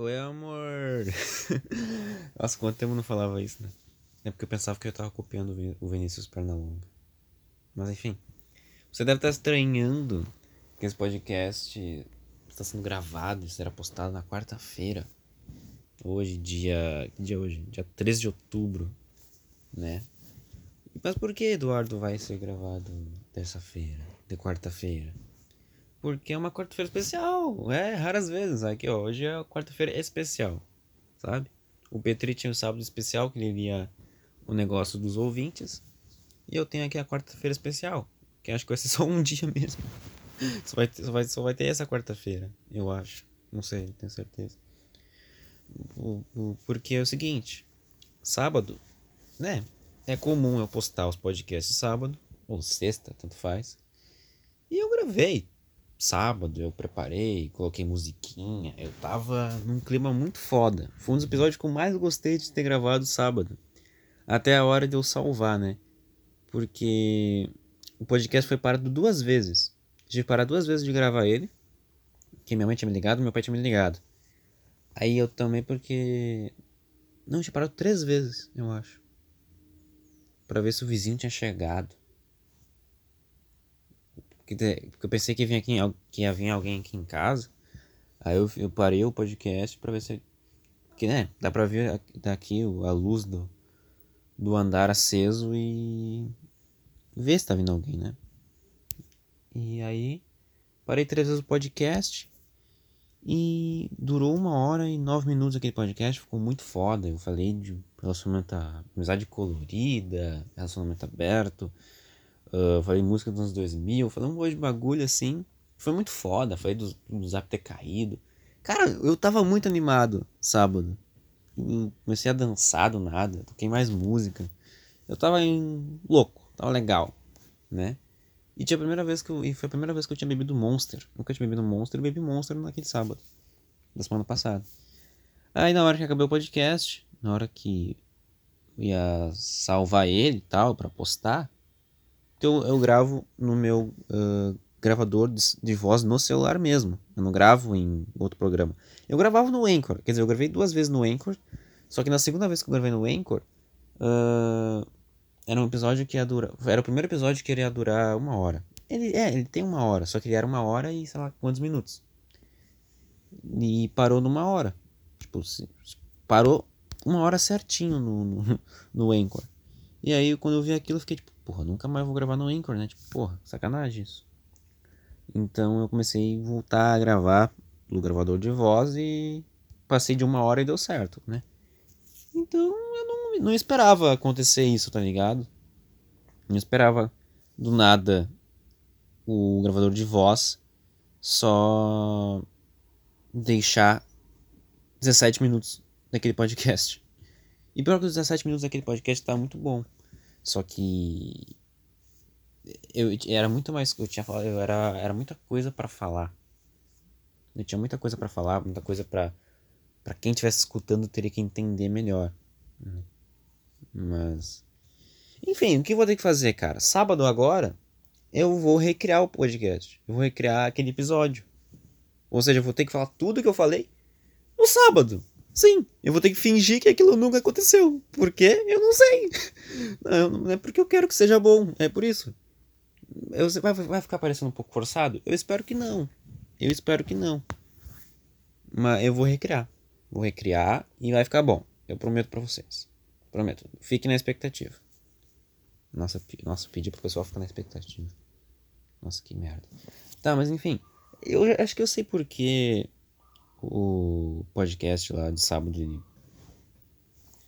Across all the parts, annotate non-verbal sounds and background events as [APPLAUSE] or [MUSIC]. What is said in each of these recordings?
Oi, amor. [LAUGHS] Nossa, quanto tempo eu não falava isso, né? É porque eu pensava que eu tava copiando o Vinícius Pernalonga. Mas enfim. Você deve estar estranhando que esse podcast está sendo gravado e será postado na quarta-feira. Hoje, dia. Que dia é hoje? Dia 13 de outubro, né? Mas por que Eduardo vai ser gravado terça-feira, de quarta-feira? Porque é uma quarta-feira especial. É, raras vezes. Aqui. Hoje é quarta-feira especial. Sabe? O Petri tinha o sábado especial, que ele lia o negócio dos ouvintes. E eu tenho aqui a quarta-feira especial. Que acho que vai ser só um [LAUGHS] dia mesmo. só, vai, só, vai, só vai ter essa quarta-feira, eu acho. Não sei, tenho certeza. Porque é o seguinte: sábado, né? É comum eu postar os podcasts sábado, ou sexta, tanto faz. E eu gravei sábado, eu preparei, coloquei musiquinha. Eu tava num clima muito foda. Foi um dos episódios que eu mais gostei de ter gravado sábado. Até a hora de eu salvar, né? Porque o podcast foi parado duas vezes. Tive que parar duas vezes de gravar ele. Que minha mãe tinha me ligado, meu pai tinha me ligado. Aí eu também porque. Não, tinha parado três vezes, eu acho. Pra ver se o vizinho tinha chegado. Porque eu pensei que, vinha aqui, que ia vir alguém aqui em casa. Aí eu, eu parei o podcast pra ver se. Porque, né? Dá pra ver daqui a luz do, do andar aceso e. ver se tá vindo alguém, né? E aí. Parei três vezes o podcast. E durou uma hora e nove minutos aquele podcast. Ficou muito foda. Eu falei de relacionamento, amizade colorida, relacionamento aberto Uh, falei música dos anos 2000, falei um monte de bagulho assim. Foi muito foda, falei do, do Zap ter caído. Cara, eu tava muito animado sábado. comecei a dançar do nada, toquei mais música. Eu tava em... louco, tava legal, né? E tinha a primeira vez que eu, e foi a primeira vez que eu tinha bebido Monster. Nunca tinha bebido Monster, eu bebi Monster naquele sábado, da semana passada. Aí na hora que acabou o podcast, na hora que eu ia salvar ele e tal, para postar, eu, eu gravo no meu uh, gravador de, de, voz no celular mesmo. Eu não gravo em outro programa. Eu gravava no Anchor. Quer dizer, eu gravei duas vezes no Anchor. Só que na segunda vez que eu gravei no Anchor, uh, era um episódio que ia durar. Era o primeiro episódio que ia durar uma hora. Ele, é, ele tem uma hora, só que ele era uma hora e sei lá quantos minutos. E parou numa hora. Tipo, parou uma hora certinho no, no, [LAUGHS] no Anchor. E aí, quando eu vi aquilo, eu fiquei tipo, porra, nunca mais vou gravar no Anchor, né? Tipo, porra, sacanagem isso. Então eu comecei a voltar a gravar no gravador de voz e passei de uma hora e deu certo, né? Então eu não, não esperava acontecer isso, tá ligado? Não esperava do nada o gravador de voz só deixar 17 minutos daquele podcast. E pior que os 17 minutos daquele podcast tá muito bom. Só que eu era muito mais eu tinha eu era era muita coisa para falar. Eu tinha muita coisa para falar, muita coisa para para quem estivesse escutando teria que entender melhor. Né? Mas enfim, o que eu vou ter que fazer, cara? Sábado agora eu vou recriar o podcast. Eu vou recriar aquele episódio. Ou seja, eu vou ter que falar tudo que eu falei no sábado. Sim, eu vou ter que fingir que aquilo nunca aconteceu. Por quê? Eu não sei. Não, é porque eu quero que seja bom, é por isso. Eu, vai, vai ficar parecendo um pouco forçado? Eu espero que não. Eu espero que não. Mas eu vou recriar. Vou recriar e vai ficar bom. Eu prometo para vocês. Prometo. Fique na expectativa. Nossa, nossa, pedi pro pessoal ficar na expectativa. Nossa, que merda. Tá, mas enfim. Eu acho que eu sei porque o podcast lá de sábado ele,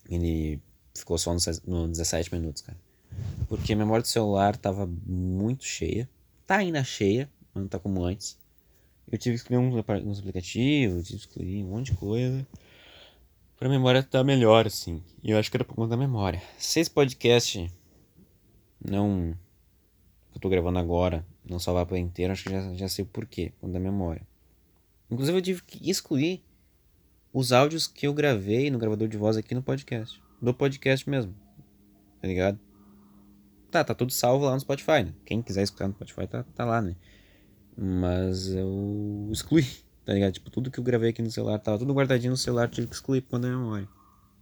ele ficou só no, no 17 minutos, cara. Porque a memória do celular tava muito cheia. Tá ainda cheia, mas não tá como antes. Eu tive que excluir uns, aplicativos, tive que excluir um monte de coisa. Pra memória tá melhor, assim. E eu acho que era por conta da memória. Se esse podcast não. Que eu tô gravando agora, não salvar pra inteiro, acho que já, já sei o porquê, por conta da memória. Inclusive eu tive que excluir os áudios que eu gravei no gravador de voz aqui no podcast. Do podcast mesmo. Tá ligado? Tá, tá tudo salvo lá no Spotify, né? Quem quiser escutar no Spotify tá, tá lá, né? Mas eu excluí. tá ligado? Tipo, tudo que eu gravei aqui no celular tava tudo guardadinho no celular, tive que excluir quando é memória,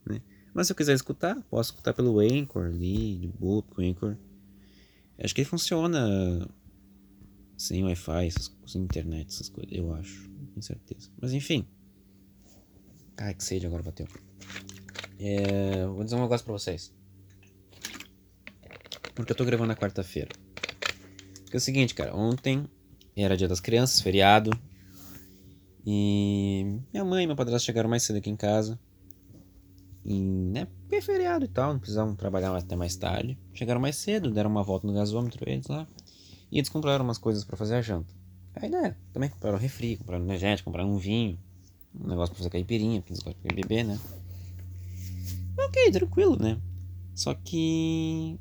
né? Mas se eu quiser escutar, posso escutar pelo Anchor ali, de boa, Anchor. Acho que ele funciona sem Wi-Fi, sem internet, essas coisas, eu acho, com certeza. Mas enfim. Ai, que sede agora bateu. É, vou dizer um negócio pra vocês. Porque eu tô gravando na quarta-feira. Porque é o seguinte, cara, ontem era dia das crianças, feriado. E minha mãe e meu padrasto chegaram mais cedo aqui em casa. E, né, porque é feriado e tal, não precisavam trabalhar até mais tarde. Chegaram mais cedo, deram uma volta no gasômetro eles lá. E eles compraram umas coisas para fazer a janta. Aí, né, também compraram refri, compraram energético, compraram um vinho. Um negócio pra fazer caipirinha, porque eles gostam de beber, né. Ok, tranquilo, né. Só que...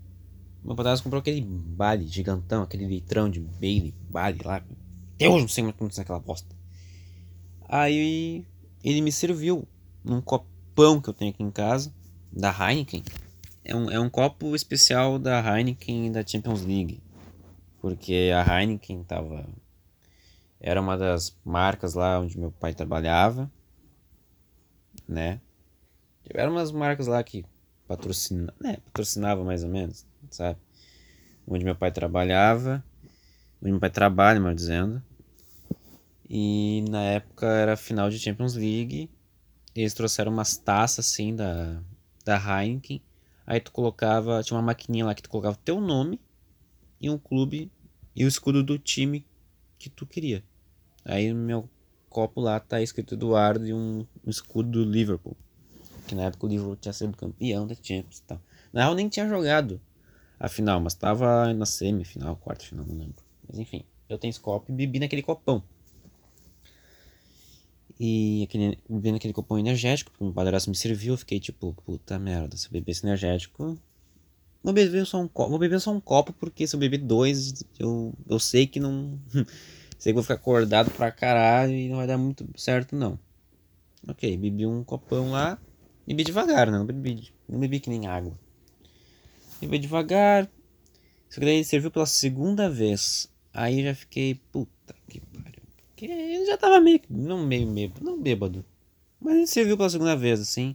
Meu padrasto comprou aquele bale gigantão, aquele litrão de Bailey, bale lá. Deus, não sei mais como aquela bosta. Aí ele me serviu num copão que eu tenho aqui em casa, da Heineken. É um, é um copo especial da Heineken da Champions League. Porque a Heineken tava. Era uma das marcas lá onde meu pai trabalhava. Né? Eram umas marcas lá que patrocina, né, patrocinava mais ou menos, sabe? Onde meu pai trabalhava. Onde meu pai trabalha, mal dizendo. E na época era final de Champions League. Eles trouxeram umas taças assim da, da Heineken. Aí tu colocava, tinha uma maquininha lá que tu colocava teu nome e um clube e o escudo do time que tu queria. Aí no meu copo lá tá escrito Eduardo e um, um escudo do Liverpool. Que na época o Liverpool tinha sido campeão da Champions e tal. Na real nem tinha jogado a final, mas tava na semifinal, quarta final, não lembro. Mas enfim, eu tenho esse copo e bebi naquele copão. E aquele, bebendo aquele copão energético, porque meu padrasto me serviu, eu fiquei tipo, puta merda, se eu beber esse energético. Vou beber só um copo. Vou beber só um copo, porque se eu beber dois, eu, eu sei que não. [LAUGHS] sei que vou ficar acordado pra caralho e não vai dar muito certo, não. Ok, bebi um copão lá. Bebi devagar, né? Não bebi, não bebi que nem água. Bebi devagar. Só que daí serviu pela segunda vez. Aí já fiquei, puta que que ele já tava meio. Não meio, meio. Não bêbado. Mas ele serviu pela segunda vez, assim.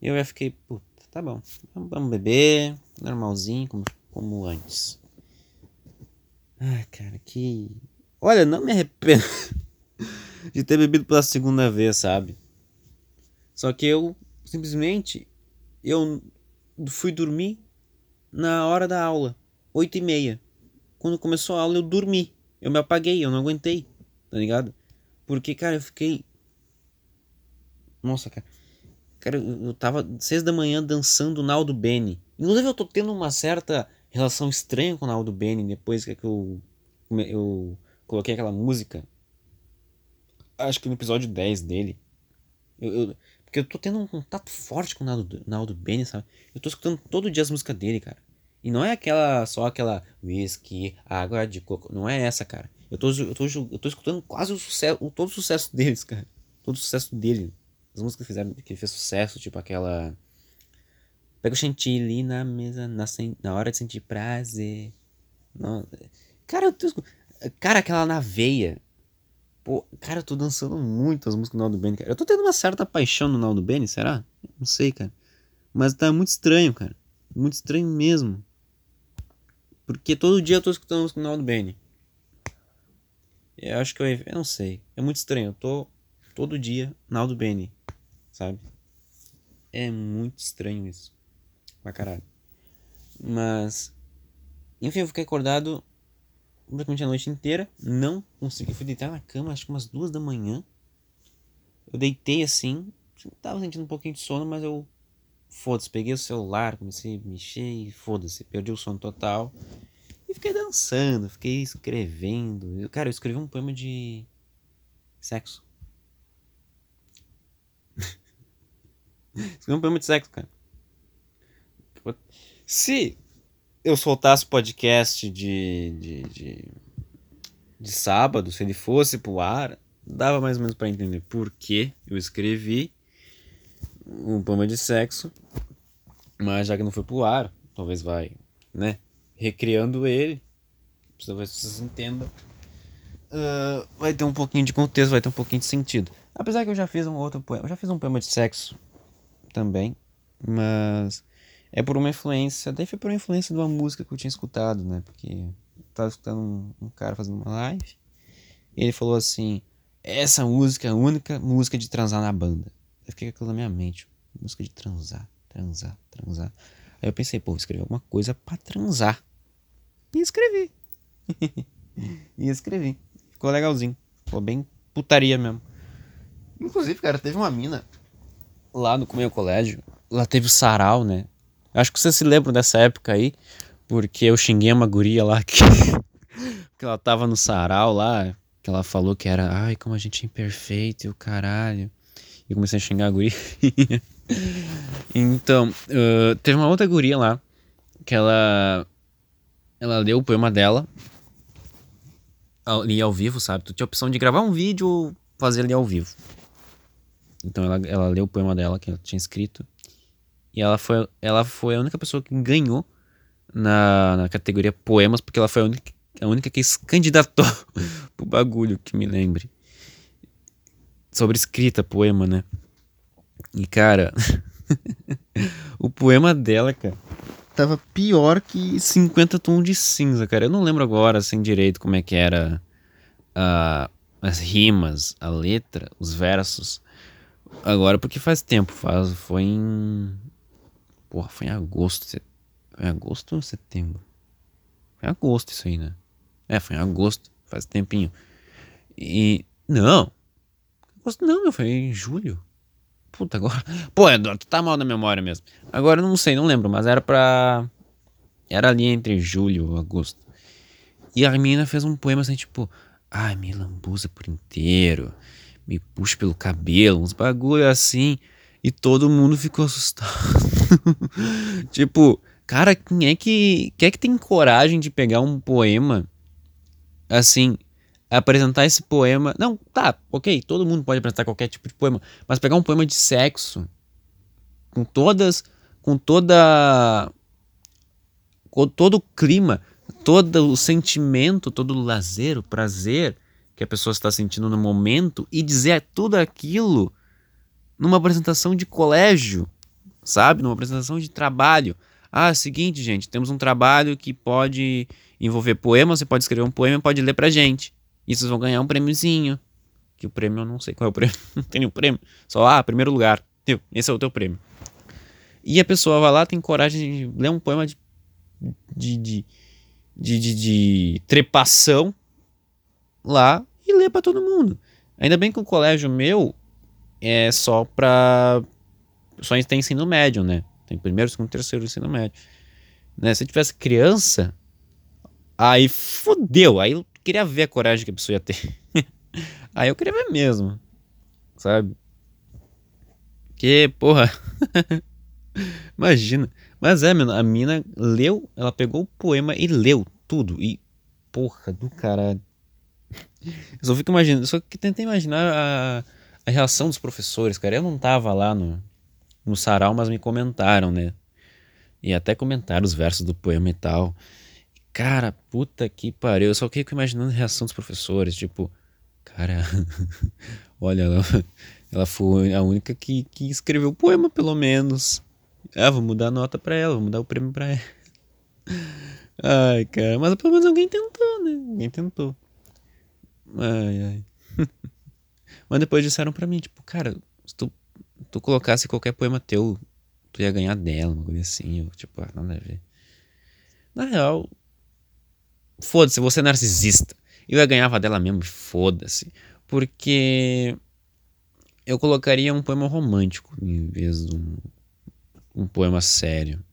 E eu já fiquei, puta, tá bom. Vamos beber. Normalzinho, como, como antes. Ai, cara, que. Olha, não me arrependo [LAUGHS] de ter bebido pela segunda vez, sabe? Só que eu simplesmente eu fui dormir na hora da aula, oito e meia. Quando começou a aula eu dormi, eu me apaguei, eu não aguentei tá ligado? Porque, cara, eu fiquei. Nossa, cara. Cara, eu tava seis da manhã dançando Naldo Bene. Inclusive, eu tô tendo uma certa relação estranha com o Naldo Bene depois que eu, eu coloquei aquela música. Acho que no episódio 10 dele. Eu, eu, porque eu tô tendo um contato forte com o Naldo, Naldo Bene, sabe? Eu tô escutando todo dia as músicas dele, cara. E não é aquela, só aquela whisky, água de coco. Não é essa, cara. Eu tô, eu tô, eu tô escutando quase o sucesso, todo o sucesso [LAUGHS] deles, cara. Todo o sucesso dele. As músicas que fizeram, que fez sucesso, tipo aquela. Pega o chantilly na mesa, na, na hora de sentir prazer. Não, cara, eu tô Cara, aquela na veia. Pô, cara, eu tô dançando muito as músicas do Naldo Bene, cara. Eu tô tendo uma certa paixão no Naldo Bene, será? Não sei, cara. Mas tá muito estranho, cara. Muito estranho mesmo. Porque todo dia eu tô escutando música do Naldo Bene. Eu acho que eu, eu não sei. É muito estranho. Eu tô todo dia Naldo Bene, sabe? É muito estranho isso. Pra caralho. Mas. Enfim, eu fiquei acordado praticamente a noite inteira. Não consegui. Fui deitar na cama, acho que umas duas da manhã. Eu deitei assim. Tava sentindo um pouquinho de sono, mas eu. Foda-se, peguei o celular, comecei a mexer e foda-se, perdi o sono total. E fiquei dançando, fiquei escrevendo. Eu, cara, eu escrevi um poema de sexo. [LAUGHS] escrevi um poema de sexo, cara. Se eu soltasse podcast de, de, de, de sábado, se ele fosse pro ar, dava mais ou menos para entender por que eu escrevi um poema de sexo. Mas já que não foi pro ar, talvez vai, né? recriando ele. Talvez vocês entendam. uh, vai ter um pouquinho de contexto, vai ter um pouquinho de sentido. Apesar que eu já fiz um outro poema, eu já fiz um poema de sexo também, mas é por uma influência, daí foi por uma influência de uma música que eu tinha escutado, né? Porque eu tava escutando um, um cara fazendo uma live e ele falou assim: essa música é a única música de transar na banda. Eu fiquei com aquilo na minha mente, música de transar, transar, transar. Aí eu pensei, pô, vou escrever alguma coisa para transar. E escrevi. [LAUGHS] e escrevi. Ficou legalzinho. Ficou bem putaria mesmo. Inclusive, cara, teve uma mina lá no meu colégio. Lá teve o sarau, né? Acho que vocês se lembram dessa época aí. Porque eu xinguei uma guria lá que, [LAUGHS] que ela tava no sarau lá. Que ela falou que era, ai, como a gente é imperfeito e o caralho. E comecei a xingar a guria. [LAUGHS] então, uh, teve uma outra guria lá. Que ela. Ela leu o poema dela. Ali ao vivo, sabe? Tu tinha a opção de gravar um vídeo ou fazer ali ao vivo. Então ela, ela leu o poema dela que ela tinha escrito. E ela foi, ela foi a única pessoa que ganhou na, na categoria poemas, porque ela foi a única, a única que se candidatou [LAUGHS] pro bagulho, que me lembre. Sobre escrita, poema, né? E cara, [LAUGHS] o poema dela, cara, tava pior que 50 tons de cinza, cara. Eu não lembro agora, assim, direito como é que era uh, as rimas, a letra, os versos. Agora, porque faz tempo, faz, foi em. Porra, foi em agosto. Foi em agosto ou setembro? Foi em agosto isso aí, né? É, foi em agosto, faz tempinho. E. Não! Agosto não, foi em julho. Puta, agora. [LAUGHS] Pô, Eduardo, tu tá mal na memória mesmo. Agora eu não sei, não lembro, mas era pra. Era ali entre julho e agosto. E a menina fez um poema assim, tipo. Ai, me lambuza por inteiro me puxa pelo cabelo, uns bagulho assim. E todo mundo ficou assustado. [LAUGHS] [LAUGHS] tipo, cara, quem é que quem é que tem coragem de pegar um poema assim, apresentar esse poema? Não, tá, OK, todo mundo pode apresentar qualquer tipo de poema, mas pegar um poema de sexo com todas com toda com todo o clima, todo o sentimento, todo o lazer, o prazer que a pessoa está sentindo no momento e dizer tudo aquilo numa apresentação de colégio, sabe? Numa apresentação de trabalho. Ah, é seguinte, gente, temos um trabalho que pode envolver poema, você pode escrever um poema e pode ler pra gente. E vocês vão ganhar um prêmiozinho. Que o prêmio eu não sei qual é o prêmio. [LAUGHS] não tem nenhum prêmio. Só, ah, primeiro lugar. Esse é o teu prêmio. E a pessoa vai lá, tem coragem de ler um poema de, de, de, de, de, de trepação lá e ler para todo mundo. Ainda bem que o colégio meu é só pra. Só tem ensino médio, né? Tem primeiro, segundo, terceiro ensino médio. Né? Se tivesse criança, aí fodeu. Aí eu queria ver a coragem que a pessoa ia ter. [LAUGHS] aí eu queria ver mesmo. Sabe? Que, porra. [LAUGHS] Imagina. Mas é, mano, a mina leu, ela pegou o poema e leu tudo. E, porra do caralho. Eu só fico imaginando, só que tentei imaginar a, a reação dos professores, cara. Eu não tava lá no, no sarau, mas me comentaram, né? E até comentaram os versos do poema e tal. Cara, puta que pariu. Eu só fico imaginando a reação dos professores, tipo, cara, [LAUGHS] olha, ela, ela foi a única que, que escreveu o poema, pelo menos. Ah, vou mudar a nota pra ela, vou mudar o prêmio pra ela. [LAUGHS] Ai, cara, mas pelo menos alguém tentou, né? Alguém tentou. Ai, ai. [LAUGHS] Mas depois disseram pra mim, tipo, cara, se tu, tu colocasse qualquer poema teu, tu ia ganhar dela, uma coisa assim. Eu, tipo, ah, nada a ver. Na real, foda-se, você é narcisista. Eu ia ganhava dela mesmo, foda-se. Porque eu colocaria um poema romântico em vez de um, um poema sério.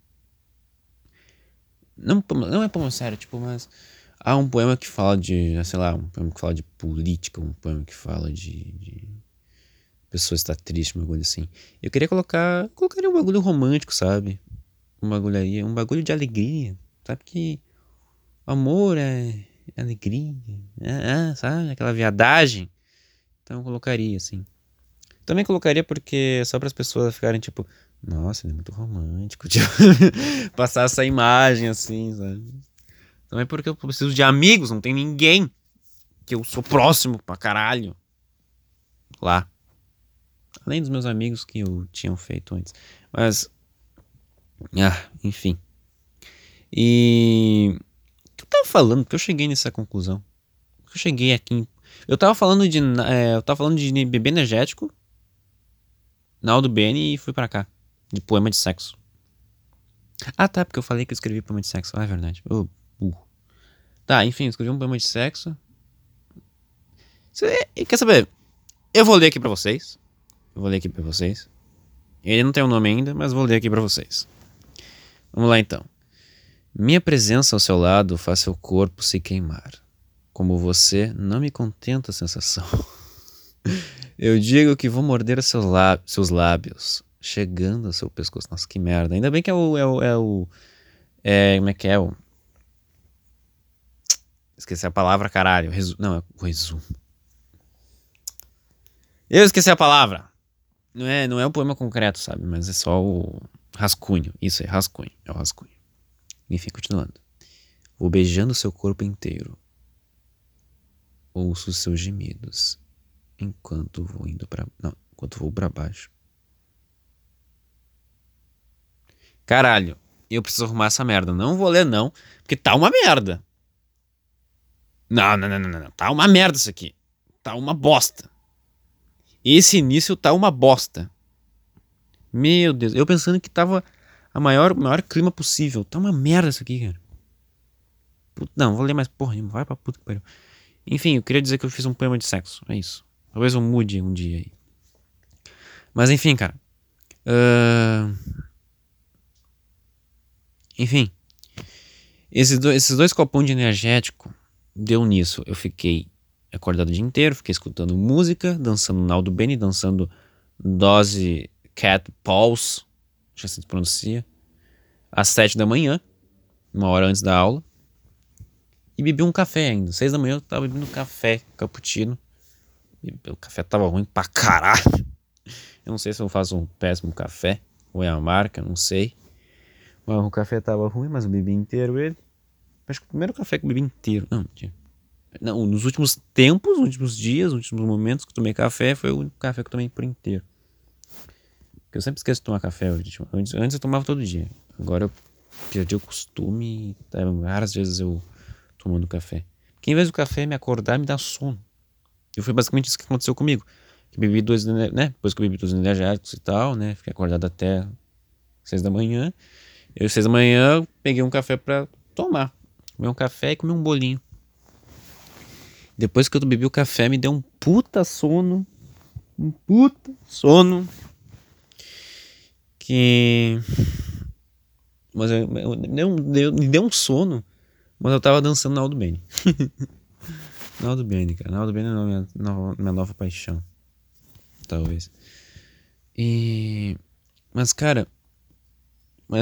Não, não é poema sério, tipo, mas ah, um poema que fala de, sei lá, um poema que fala de política, um poema que fala de, de pessoa está triste, uma coisa assim. Eu queria colocar, colocaria um bagulho romântico, sabe? Um bagulho aí, um bagulho de alegria, sabe que amor é, é alegria, é, é, sabe? Aquela viadagem. Então eu colocaria assim. Também colocaria porque só para as pessoas ficarem tipo, nossa, ele é muito romântico, [LAUGHS] tipo, passar essa imagem assim, sabe? Também porque eu preciso de amigos, não tem ninguém. que eu sou próximo pra caralho. Lá. Além dos meus amigos que eu tinha feito antes. Mas. Ah, enfim. E. O que eu tava falando? Porque eu cheguei nessa conclusão. Eu cheguei aqui. Eu tava falando de. É, eu tava falando de bebê energético. Naldo Bene e fui para cá. De poema de sexo. Ah, tá, porque eu falei que eu escrevi poema de sexo. Ah, é verdade. Oh, burro. Tá, enfim, escrevi um poema de sexo. Quer saber? Eu vou ler aqui pra vocês. Eu vou ler aqui pra vocês. Ele não tem um nome ainda, mas vou ler aqui pra vocês. Vamos lá então. Minha presença ao seu lado faz seu corpo se queimar. Como você, não me contenta a sensação. [LAUGHS] Eu digo que vou morder seu seus lábios, chegando ao seu pescoço. Nossa, que merda. Ainda bem que é o. É o, é o é, como é que é o. Esqueci a palavra, caralho. Resu... Não, é o resumo. Eu esqueci a palavra. Não é, não é o poema concreto, sabe? Mas é só o rascunho. Isso é rascunho. É o rascunho. Enfim, continuando. Vou beijando seu corpo inteiro. Ouço seus gemidos enquanto vou indo para não, enquanto vou para baixo. Caralho, eu preciso arrumar essa merda. Não vou ler não, porque tá uma merda. Não, não, não, não, não, tá uma merda isso aqui. Tá uma bosta. Esse início tá uma bosta. Meu Deus, eu pensando que tava a maior, maior clima possível. Tá uma merda isso aqui, cara. Puta, não, vou ler mais porra nenhuma. Vai pra puta que pariu. Enfim, eu queria dizer que eu fiz um poema de sexo. É isso. Talvez eu mude um dia aí. Mas enfim, cara. Uh... Enfim. Esses dois, esses dois copões de energético deu nisso. Eu fiquei acordado o dia inteiro, fiquei escutando música, dançando Naldo Beni, dançando Dose Cat que assim se pronuncia, às sete da manhã, uma hora antes da aula, e bebi um café ainda. Seis da manhã eu tava bebendo café, cappuccino. O café tava ruim pra caralho. Eu não sei se eu faço um péssimo café, ou é a marca, não sei. Mas o café tava ruim, mas eu bebi inteiro ele. Acho que o primeiro café que eu bebi inteiro. Não. Não, nos últimos tempos, nos últimos dias, nos últimos momentos que tomei café, foi o único café que eu tomei por inteiro. Porque eu sempre esqueço de tomar café antes, antes eu tomava todo dia. Agora eu perdi o costume tá, vezes eu tomando café. Porque em vez do café me acordar, me dá sono. E foi basicamente isso que aconteceu comigo. Que bebi dois, né? Depois que eu bebi dois energéticos e tal, né? Fiquei acordado até seis da manhã. Eu, seis da manhã, peguei um café pra tomar. Comi um café e comi um bolinho. Depois que eu bebi o café, me deu um puta sono. Um puta sono. Que. Mas eu, eu, eu, me deu um sono. Mas eu tava dançando na Aldo Bene. [LAUGHS] na Aldo Bene, cara. Na Aldo Bene é minha, minha nova paixão. Talvez. E. Mas, cara.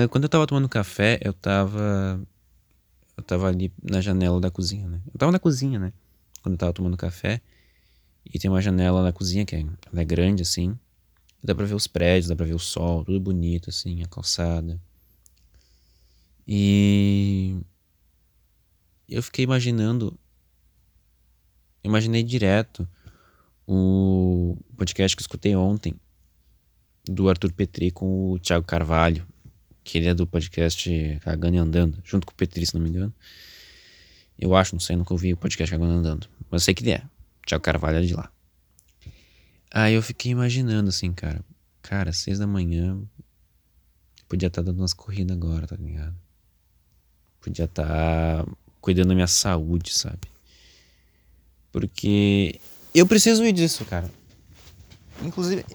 Quando eu tava tomando café, eu tava. Eu tava ali na janela da cozinha, né? Eu tava na cozinha, né? Quando eu tava tomando café. E tem uma janela na cozinha que é, é grande assim. Dá pra ver os prédios, dá pra ver o sol, tudo bonito assim, a calçada. E eu fiquei imaginando, imaginei direto o podcast que eu escutei ontem do Arthur Petri com o Thiago Carvalho, que ele é do podcast Cagando e Andando, junto com o Petri, se não me engano. Eu acho, não sei, nunca ouvi o podcast Cagando Andando. Mas eu sei que é. Tiago Carvalho é de lá. Aí eu fiquei imaginando assim, cara. Cara, seis da manhã. Podia estar tá dando umas corridas agora, tá ligado? Podia estar tá cuidando da minha saúde, sabe? Porque eu preciso disso, cara. Inclusive,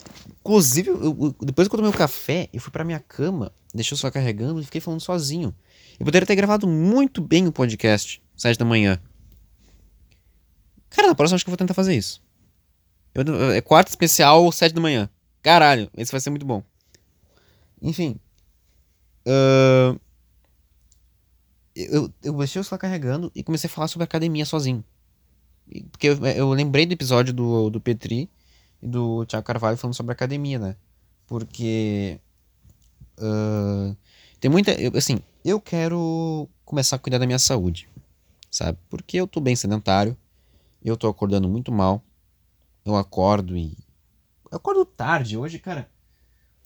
inclusive eu, depois que eu tomei o café, eu fui pra minha cama, deixei só carregando e fiquei falando sozinho. Eu poderia ter gravado muito bem o podcast, sete da manhã. Cara, na próxima acho que eu vou tentar fazer isso. Eu, é quarto especial, sete da manhã. Caralho, esse vai ser muito bom. Enfim. Uh, eu, eu deixei o celular carregando e comecei a falar sobre academia sozinho. Porque eu, eu lembrei do episódio do, do Petri e do Thiago Carvalho falando sobre academia, né? Porque. Uh, tem muita. Assim, eu quero começar a cuidar da minha saúde, sabe? Porque eu tô bem sedentário eu tô acordando muito mal. Eu acordo e. Eu acordo tarde. Hoje, cara.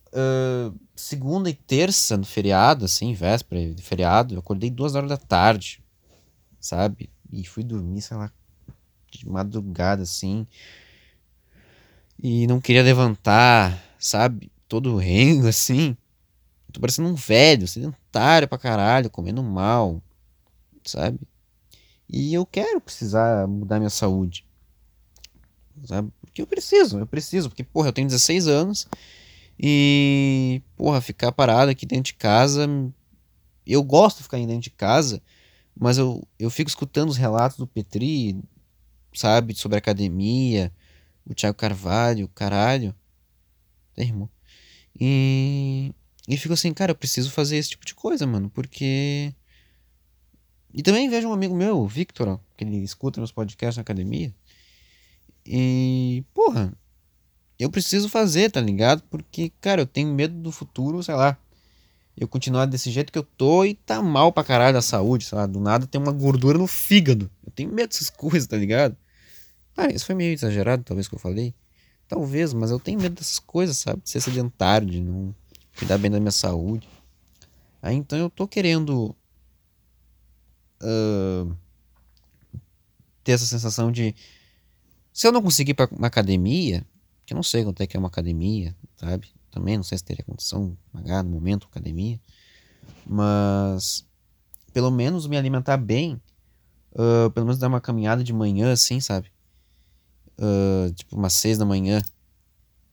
Uh, segunda e terça no feriado, assim, véspera de feriado, eu acordei duas horas da tarde, sabe? E fui dormir, sei lá, de madrugada, assim. E não queria levantar, sabe? Todo rengo, [LAUGHS] assim. Tô parecendo um velho, sedentário pra caralho, comendo mal, sabe? E eu quero precisar mudar minha saúde. Sabe? Porque eu preciso, eu preciso. Porque, porra, eu tenho 16 anos e, porra, ficar parado aqui dentro de casa. Eu gosto de ficar dentro de casa, mas eu, eu fico escutando os relatos do Petri, sabe? Sobre academia, o Thiago Carvalho, caralho. Irmão. E, e fico assim, cara, eu preciso fazer esse tipo de coisa, mano, porque e também vejo um amigo meu, o Victor, que ele escuta meus podcasts na academia. E, porra, eu preciso fazer, tá ligado? Porque, cara, eu tenho medo do futuro, sei lá. Eu continuar desse jeito que eu tô e tá mal pra caralho da saúde, sei lá. Do nada tem uma gordura no fígado. Eu tenho medo dessas [LAUGHS] coisas, tá ligado? Ah, isso foi meio exagerado, talvez, que eu falei. Talvez, mas eu tenho medo dessas coisas, sabe? De ser sedentário, de não cuidar bem da minha saúde. Aí então eu tô querendo uh, ter essa sensação de se eu não conseguir ir para uma academia, que eu não sei quanto é que é uma academia, sabe? Também não sei se teria condição de pagar no momento academia, mas pelo menos me alimentar bem, uh, pelo menos dar uma caminhada de manhã assim, sabe? Uh, tipo umas seis da manhã,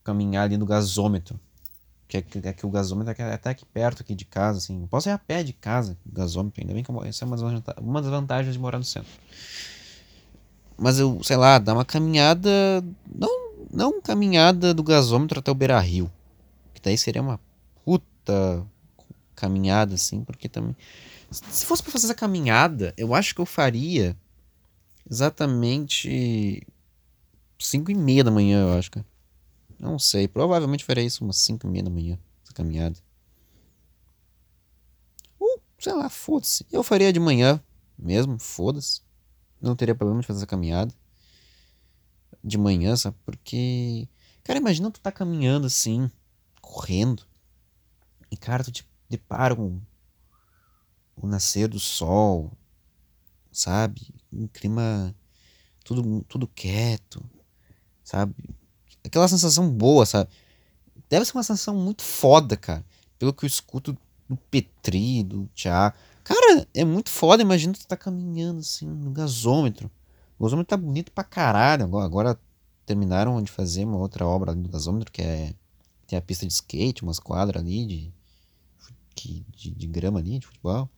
caminhar ali no gasômetro que, que, é que o gasômetro é até aqui perto aqui de casa, assim. Eu posso ir a pé de casa, o gasômetro, ainda bem que eu, essa é uma das, uma das vantagens de morar no centro. Mas eu, sei lá, dar uma caminhada, não, não caminhada do gasômetro até o Beira Rio, que daí seria uma puta caminhada, assim, porque também... Se fosse para fazer essa caminhada, eu acho que eu faria exatamente 5 e meia da manhã, eu acho, cara. Não sei, provavelmente farei isso umas 5 e meia da manhã, essa caminhada. Ou, sei lá, foda-se. Eu faria de manhã mesmo, foda-se. Não teria problema de fazer essa caminhada. De manhã, sabe? Porque. Cara, imagina tu tá caminhando assim, correndo. E, cara, tu te depara com o nascer do sol, sabe? Um clima tudo, tudo quieto, sabe? Aquela sensação boa, sabe? Deve ser uma sensação muito foda, cara. Pelo que eu escuto do Petri, do Thiago. Cara, é muito foda. Imagina tu tá caminhando assim no gasômetro. O gasômetro tá bonito pra caralho. Agora, agora terminaram de fazer uma outra obra ali do gasômetro, que é. Tem a pista de skate, umas quadras ali de, de, de, de grama ali, de futebol.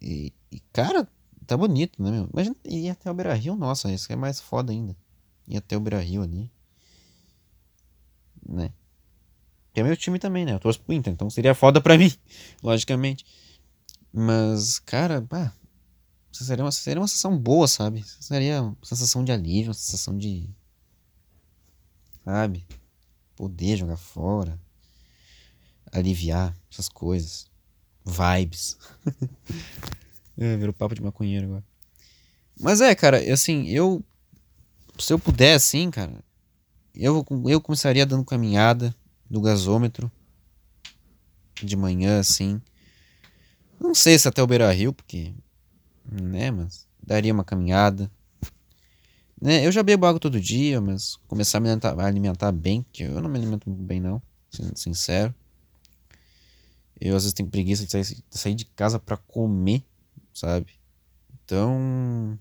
E, e, cara, tá bonito, né, meu? Imagina ir até o Beira Rio, nossa, isso é mais foda ainda e até o Brasil ali. Né? Que é meu time também, né? Eu torço pro Inter, então seria foda pra [LAUGHS] mim, logicamente. Mas, cara, pá, seria uma, seria uma sensação boa, sabe? Seria uma sensação de alívio, uma sensação de. Sabe? Poder jogar fora. Aliviar essas coisas. Vibes. [LAUGHS] é, virou papo de maconheiro agora. Mas é, cara, assim, eu se eu puder, assim, cara, eu, eu começaria dando caminhada do gasômetro de manhã, assim. Não sei se até o Beira Rio, porque. Né, mas daria uma caminhada. Né, eu já bebo água todo dia, mas começar a me alimentar, a alimentar bem, porque eu não me alimento muito bem, não, sendo sincero. Eu às vezes tenho preguiça de sair, de sair de casa para comer, sabe? Então,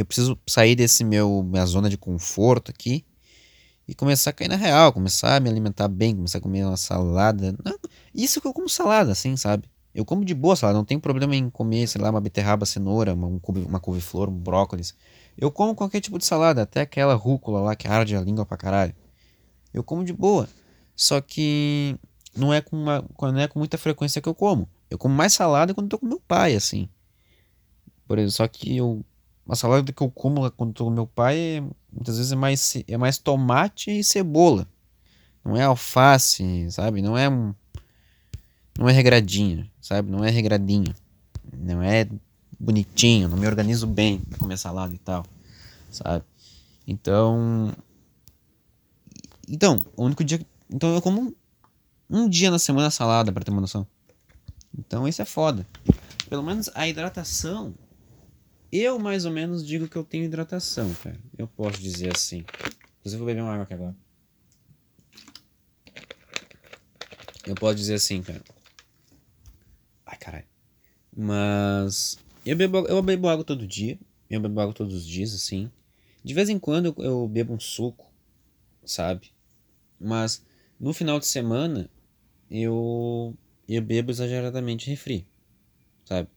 eu preciso sair desse meu minha zona de conforto aqui e começar a cair na real, começar a me alimentar bem, começar a comer uma salada. Não, isso que eu como salada, assim, sabe? Eu como de boa salada, não tem problema em comer, sei lá, uma beterraba, cenoura, uma, uma couve-flor, um brócolis. Eu como qualquer tipo de salada, até aquela rúcula lá que arde a língua pra caralho. Eu como de boa. Só que não é com, uma, não é com muita frequência que eu como. Eu como mais salada quando tô com meu pai, assim. Por exemplo, só que eu uma salada que eu como quando tô com meu pai é, muitas vezes é mais, é mais tomate e cebola. Não é alface, sabe? Não é. Não é regradinho, sabe? Não é regradinho. Não é bonitinho, não me organizo bem pra comer salada e tal, sabe? Então. Então, o único dia. Então eu como um, dia na semana salada, pra ter uma noção. Então isso é foda. Pelo menos a hidratação. Eu mais ou menos digo que eu tenho hidratação, cara. Eu posso dizer assim. Inclusive vou beber uma água aqui agora. Eu posso dizer assim, cara. Ai, caralho. Mas. Eu bebo, eu bebo água todo dia. Eu bebo água todos os dias, assim. De vez em quando eu, eu bebo um suco, sabe? Mas no final de semana eu, eu bebo exageradamente refri, sabe?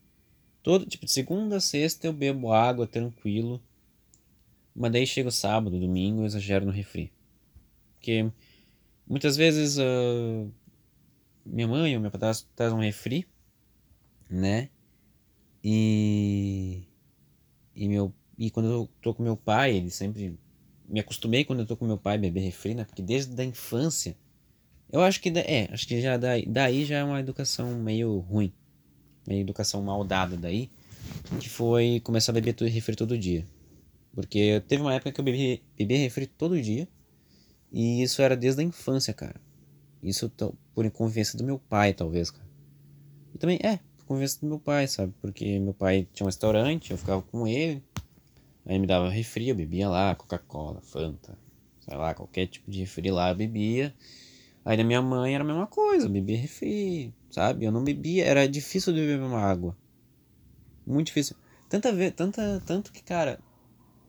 Todo, tipo, de segunda a sexta eu bebo água tranquilo. Mas daí chega o sábado, domingo, eu exagero no refri. Porque muitas vezes uh, minha mãe ou meu pai traz um refri, né? E. E, meu, e quando eu tô com meu pai, ele sempre. Me acostumei quando eu tô com meu pai beber refri, né? Porque desde a infância. Eu acho que. É, acho que já daí, daí já é uma educação meio ruim. Meio educação mal dada daí. Que foi começar a beber refri todo dia. Porque teve uma época que eu bebi, bebi refri todo dia. E isso era desde a infância, cara. Isso por convivência do meu pai, talvez, cara. E também, é, por convivência do meu pai, sabe? Porque meu pai tinha um restaurante, eu ficava com ele. Aí me dava refri, eu bebia lá, Coca-Cola, Fanta, sei lá, qualquer tipo de refri lá eu bebia. Aí na minha mãe era a mesma coisa, eu bebia refri, sabe? Eu não bebia, era difícil de beber uma água. Muito difícil. Tanta vez, tanta, tanto que, cara,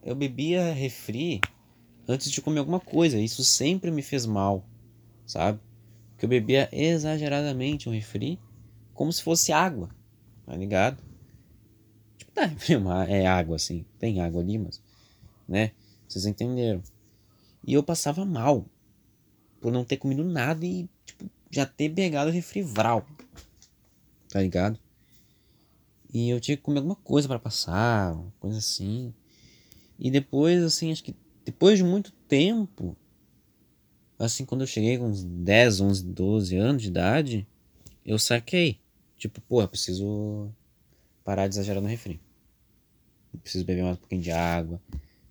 eu bebia refri antes de comer alguma coisa. Isso sempre me fez mal, sabe? que eu bebia exageradamente um refri como se fosse água, tá ligado? Tipo, tá, é água assim, tem água ali, mas, né? Vocês entenderam. E eu passava mal por não ter comido nada e, já ter pegado o refri vral, tá ligado? E eu tinha que comer alguma coisa para passar, coisa assim. E depois, assim, acho que depois de muito tempo, assim, quando eu cheguei com uns 10, 11, 12 anos de idade, eu saquei. Tipo, pô, eu preciso parar de exagerar no refri. Eu preciso beber mais um pouquinho de água.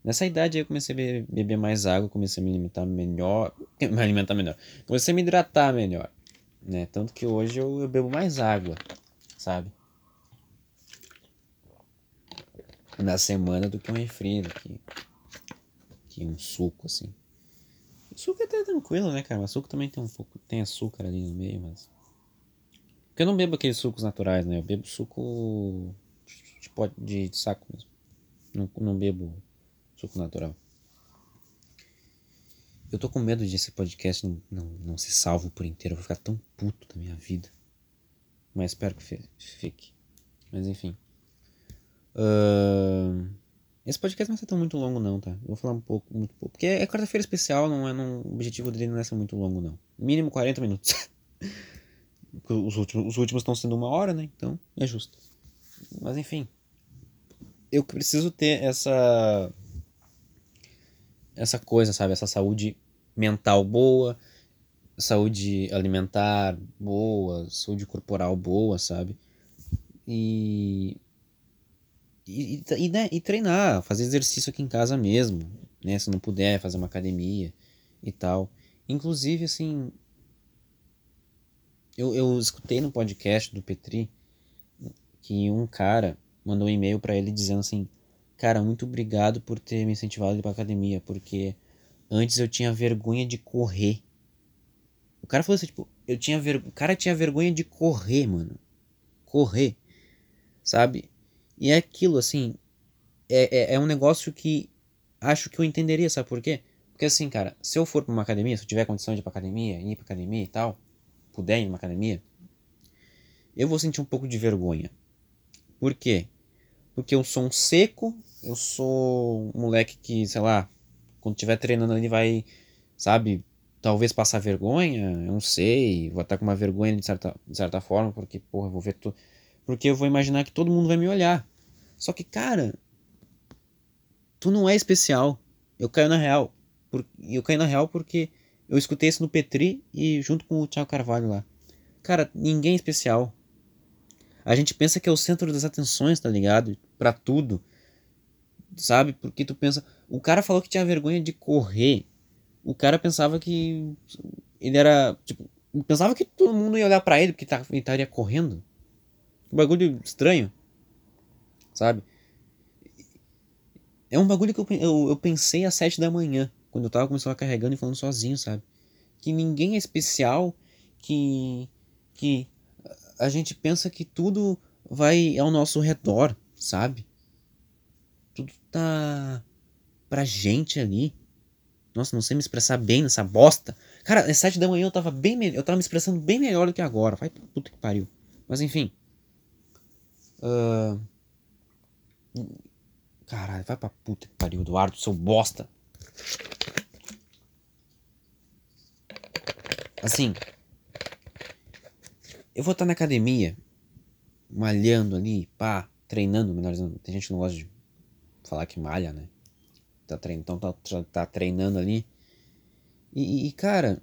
Nessa idade eu comecei a beber mais água, comecei a me alimentar melhor. [LAUGHS] Me alimentar melhor. Comecei a me hidratar melhor. Né? Tanto que hoje eu, eu bebo mais água, sabe? Na semana do que um refri, do que, que um suco, assim. Suco é até tranquilo, né, cara? Mas suco também tem um pouco. Tem açúcar ali no meio, mas. Porque eu não bebo aqueles sucos naturais, né? Eu bebo suco de, de saco mesmo. Não, não bebo suco natural. Eu tô com medo de esse podcast não, não, não se salvo por inteiro. Eu vou ficar tão puto da minha vida. Mas espero que fique. Mas enfim. Uh... Esse podcast não vai ser tão muito longo, não, tá? Eu vou falar um pouco, muito pouco. Porque é quarta-feira especial, não é num, o objetivo dele não é ser muito longo, não. Mínimo 40 minutos. [LAUGHS] os, últimos, os últimos estão sendo uma hora, né? Então é justo. Mas enfim. Eu preciso ter essa. Essa coisa, sabe? Essa saúde mental boa, saúde alimentar boa, saúde corporal boa, sabe? E e, e, né, e treinar, fazer exercício aqui em casa mesmo, né? Se não puder, fazer uma academia e tal. Inclusive, assim, eu, eu escutei no podcast do Petri que um cara mandou um e-mail para ele dizendo assim: Cara, muito obrigado por ter me incentivado a ir pra academia, porque antes eu tinha vergonha de correr. O cara falou assim: tipo, eu tinha ver... o cara tinha vergonha de correr, mano. Correr. Sabe? E é aquilo, assim, é, é, é um negócio que acho que eu entenderia, sabe por quê? Porque assim, cara, se eu for pra uma academia, se eu tiver condição de ir pra academia, ir pra academia e tal, puder ir numa academia, eu vou sentir um pouco de vergonha. Por quê? Porque eu sou um seco, eu sou um moleque que, sei lá, quando estiver treinando ele vai, sabe, talvez passar vergonha, eu não sei, vou estar com uma vergonha de certa, de certa forma, porque, porra, eu vou ver tu, porque eu vou imaginar que todo mundo vai me olhar. Só que, cara, tu não é especial. Eu caio na real. Por, eu caio na real porque eu escutei isso no Petri e junto com o Thiago Carvalho lá. Cara, ninguém é especial. A gente pensa que é o centro das atenções, tá ligado? Pra tudo. Sabe? Porque tu pensa. O cara falou que tinha vergonha de correr. O cara pensava que. Ele era. Tipo, pensava que todo mundo ia olhar para ele porque tá, ele estaria correndo. Um bagulho estranho. Sabe? É um bagulho que eu, eu, eu pensei às sete da manhã. Quando eu tava começando a carregando e falando sozinho, sabe? Que ninguém é especial. Que. Que. A gente pensa que tudo vai ao nosso redor, sabe? Tudo tá. pra gente ali. Nossa, não sei me expressar bem nessa bosta. Cara, às sete da manhã eu tava bem Eu tava me expressando bem melhor do que agora. Vai puta que pariu. Mas enfim. Uh... Caralho, vai pra puta que pariu, Eduardo, seu bosta. Assim. Eu vou estar na academia, malhando ali, pá, treinando, melhor dizendo. Tem gente que não gosta de falar que malha, né? Tá treinando, então tá, tá treinando ali. E, e cara,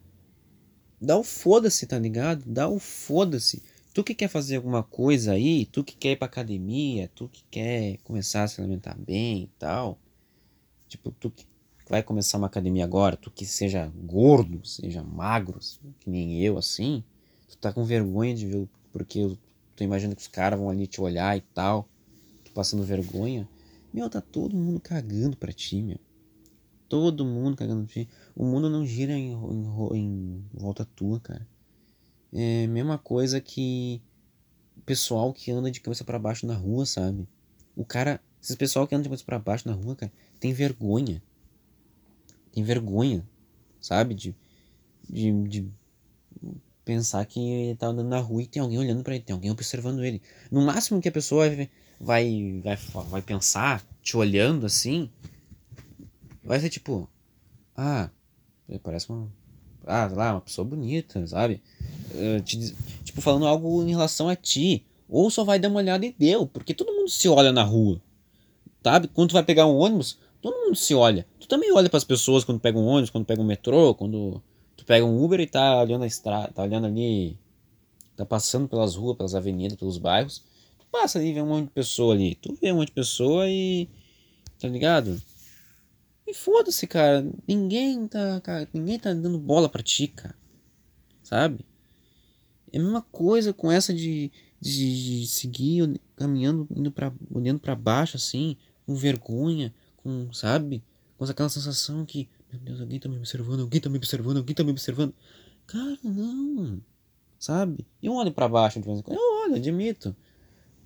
dá o foda-se, tá ligado? Dá o foda-se. Tu que quer fazer alguma coisa aí, tu que quer ir pra academia, tu que quer começar a se alimentar bem e tal. Tipo, tu que vai começar uma academia agora, tu que seja gordo, seja magro, que nem eu assim, tu tá com vergonha de ver, porque tu imagina que os caras vão ali te olhar e tal, tu passando vergonha. Meu, tá todo mundo cagando pra ti, meu. Todo mundo cagando pra ti. O mundo não gira em, em, em volta tua, cara. É mesma coisa que pessoal que anda de cabeça para baixo na rua, sabe? O cara, esses pessoal que anda de cabeça para baixo na rua, cara, tem vergonha. Tem vergonha, sabe? De, de, de pensar que ele tá andando na rua e tem alguém olhando para ele, tem alguém observando ele. No máximo que a pessoa vai, vai, vai, pensar, te olhando assim, vai ser tipo, ah, parece uma, ah, lá, uma pessoa bonita, sabe? Uh, te, tipo, falando algo em relação a ti. Ou só vai dar uma olhada e deu, porque todo mundo se olha na rua. Sabe? Quando tu vai pegar um ônibus, todo mundo se olha. Tu também olha para as pessoas quando pega um ônibus, quando pega um metrô, quando tu pega um Uber e tá olhando a estrada, tá olhando ali, tá passando pelas ruas, pelas avenidas, pelos bairros. Passa ali vê um monte de pessoa ali. Tu vê um monte de pessoa e. Tá ligado? E foda-se, cara. Ninguém tá, cara, ninguém tá dando bola pra ti, cara. Sabe? É a mesma coisa com essa de, de, de seguir caminhando, indo pra, olhando para baixo assim, com vergonha, com, sabe? Com aquela sensação que, meu Deus, alguém tá me observando, alguém tá me observando, alguém tá me observando. Cara, não. Sabe? Eu olho para baixo de vez em quando. Eu olho, admito.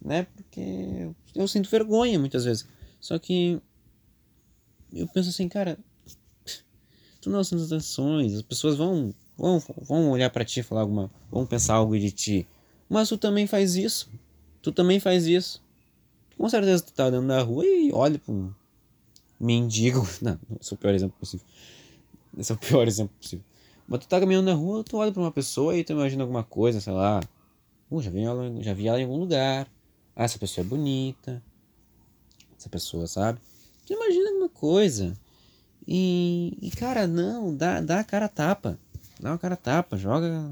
Né? Porque eu, sinto vergonha muitas vezes. Só que eu penso assim, cara, tu não são atenções, as pessoas vão, vão, vão olhar para ti falar alguma, vão pensar algo de ti, mas tu também faz isso, tu também faz isso. Com certeza tu tá andando na rua e olha pra um mendigo, [LAUGHS] não, esse é o pior exemplo possível, esse é o pior exemplo possível. Mas tu tá caminhando na rua, tu olha pra uma pessoa e tu imagina alguma coisa, sei lá, uh, já, vi ela, já vi ela em algum lugar, ah, essa pessoa é bonita, essa pessoa, sabe? Tu imagina alguma coisa. E, e, cara, não, dá, dá a cara tapa. Dá uma cara tapa, joga.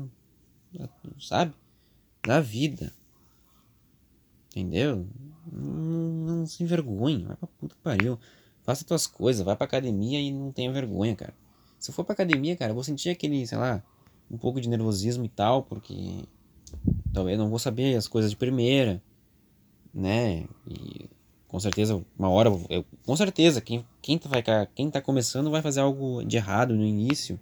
Sabe? Dá vida. Entendeu? Não, não se envergonhe. Vai pra puta que pariu. Faça tuas coisas, vai pra academia e não tenha vergonha, cara. Se eu for pra academia, cara, eu vou sentir aquele, sei lá, um pouco de nervosismo e tal, porque talvez não vou saber as coisas de primeira, né? E com certeza, uma hora, eu, com certeza, quem, quem, tá, vai, quem tá começando vai fazer algo de errado no início,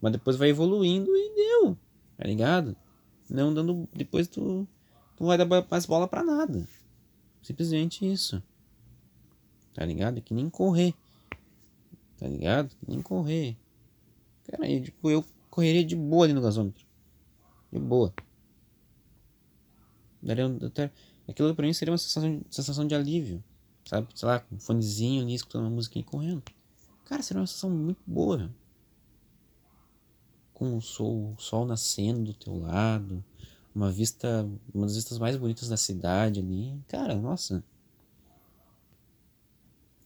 mas depois vai evoluindo e deu, tá ligado? Não dando, depois tu, não vai dar mais bola pra nada. Simplesmente isso. Tá ligado? É que nem correr. Tá ligado? Que nem correr. Cara, eu, tipo, eu correria de boa ali no gasômetro. De boa. Daria até Aquilo pra mim seria uma sensação, sensação de alívio, sabe? Sei lá, com um fonezinho ali, escutando uma musiquinha e correndo. Cara, seria uma sensação muito boa, Com o sol, o sol nascendo do teu lado, uma vista, uma das vistas mais bonitas da cidade ali. Cara, nossa.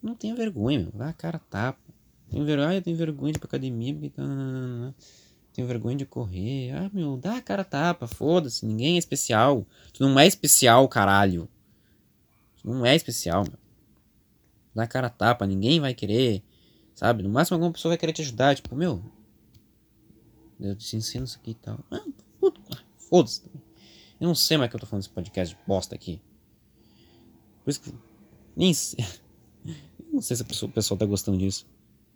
Não tenha vergonha, meu. Vai a cara tapa. Tem vergonha, eu tenho vergonha de ir pra academia porque tá. Tenho vergonha de correr. Ah, meu, dá a cara tapa, foda-se, ninguém é especial. Tu não é especial, caralho. Tu não é especial, meu. Dá a cara tapa, ninguém vai querer, sabe? No máximo alguma pessoa vai querer te ajudar, tipo, meu, eu te ensino isso aqui e tal. Ah, foda-se. Eu não sei mais que eu tô falando desse podcast de bosta aqui. Por isso que. Nem sei. [LAUGHS] Não sei se o pessoal tá gostando disso.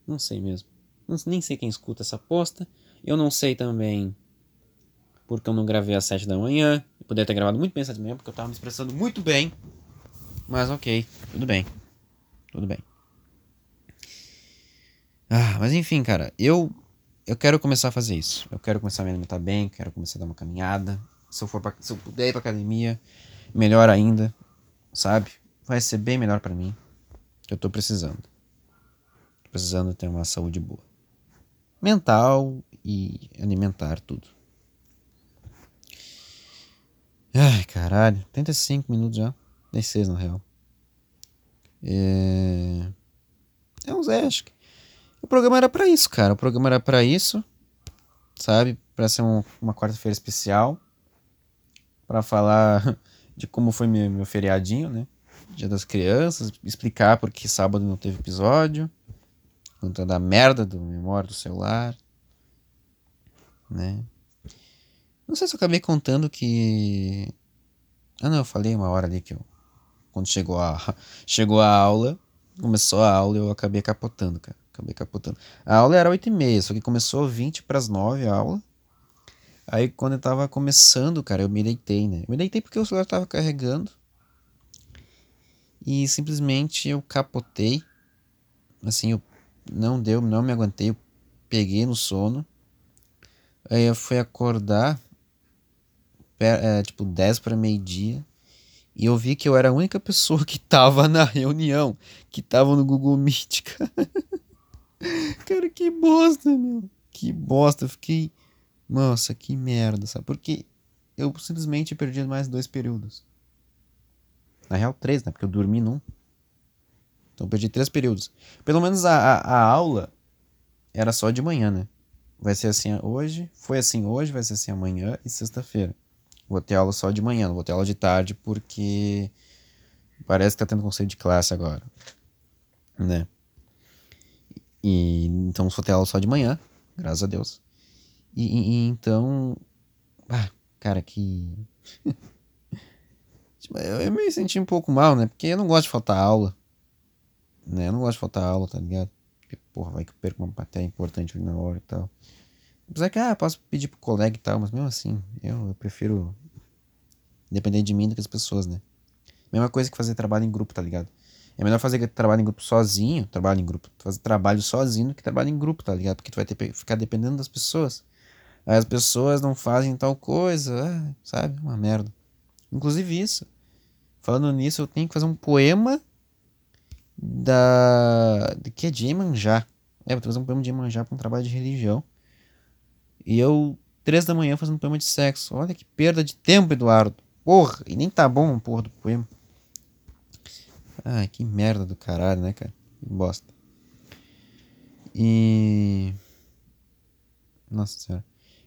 Não sei mesmo. Não, nem sei quem escuta essa posta. Eu não sei também porque eu não gravei às 7 da manhã. Eu poderia ter gravado muito bem às 7 da manhã porque eu tava me expressando muito bem. Mas ok, tudo bem. Tudo bem. Ah, mas enfim, cara, eu eu quero começar a fazer isso. Eu quero começar a me alimentar bem, quero começar a dar uma caminhada. Se eu for pra, se eu puder ir pra academia, melhor ainda, sabe? Vai ser bem melhor para mim. Eu tô precisando. Tô precisando ter uma saúde boa. Mental e alimentar tudo. Ai, caralho. 35 minutos já. 16 na real. É... É um Zé, acho que. O programa era para isso, cara. O programa era para isso. Sabe? Pra ser um, uma quarta-feira especial. para falar [LAUGHS] de como foi meu, meu feriadinho, né? Dia das Crianças. Explicar porque sábado não teve episódio. Conta da merda do memória do celular. Né? Não sei se eu acabei contando que. Ah, não, eu falei uma hora ali que eu. Quando chegou a, [LAUGHS] chegou a aula, começou a aula, eu acabei capotando, cara. Acabei capotando. A aula era 8 e meia, só que começou 20 para as 9 a aula. Aí quando eu tava começando, cara, eu me deitei, né? Eu me deitei porque o celular tava carregando. E simplesmente eu capotei. Assim, eu não deu, não me aguentei. Eu peguei no sono. Aí eu fui acordar é, tipo 10 para meio-dia. E eu vi que eu era a única pessoa que tava na reunião, que tava no Google Meet, cara. [LAUGHS] cara, que bosta, meu. Que bosta. Eu fiquei. Nossa, que merda, sabe? Porque eu simplesmente perdi mais dois períodos. Na real, três, né? Porque eu dormi num. Então eu perdi três períodos. Pelo menos a, a, a aula era só de manhã, né? Vai ser assim hoje, foi assim hoje, vai ser assim amanhã e sexta-feira. Vou ter aula só de manhã, não vou ter aula de tarde porque parece que tá tendo conceito de classe agora, né? E então vou ter aula só de manhã, graças a Deus. E, e, e então, ah, cara, que [LAUGHS] tipo, eu, eu me senti um pouco mal, né? Porque eu não gosto de faltar aula, né? Eu não gosto de faltar aula, tá ligado? Porque, porra, vai que eu perco uma matéria importante ali na hora e tal. Apesar que, ah, posso pedir pro colega e tal, mas mesmo assim, eu, eu prefiro depender de mim do que as pessoas, né? Mesma coisa que fazer trabalho em grupo, tá ligado? É melhor fazer trabalho em grupo sozinho, trabalho em grupo, fazer trabalho sozinho do que trabalho em grupo, tá ligado? Porque tu vai ter que ficar dependendo das pessoas. Aí as pessoas não fazem tal coisa, ah, sabe? Uma merda. Inclusive isso. Falando nisso, eu tenho que fazer um poema da. que é de Iemanjá. É, vou fazer um poema de Iemanjá pra um trabalho de religião. E eu, três da manhã, fazendo um poema de sexo. Olha que perda de tempo, Eduardo. Porra, e nem tá bom, porra, do poema. Ai, que merda do caralho, né, cara? Que bosta. E. Nossa senhora.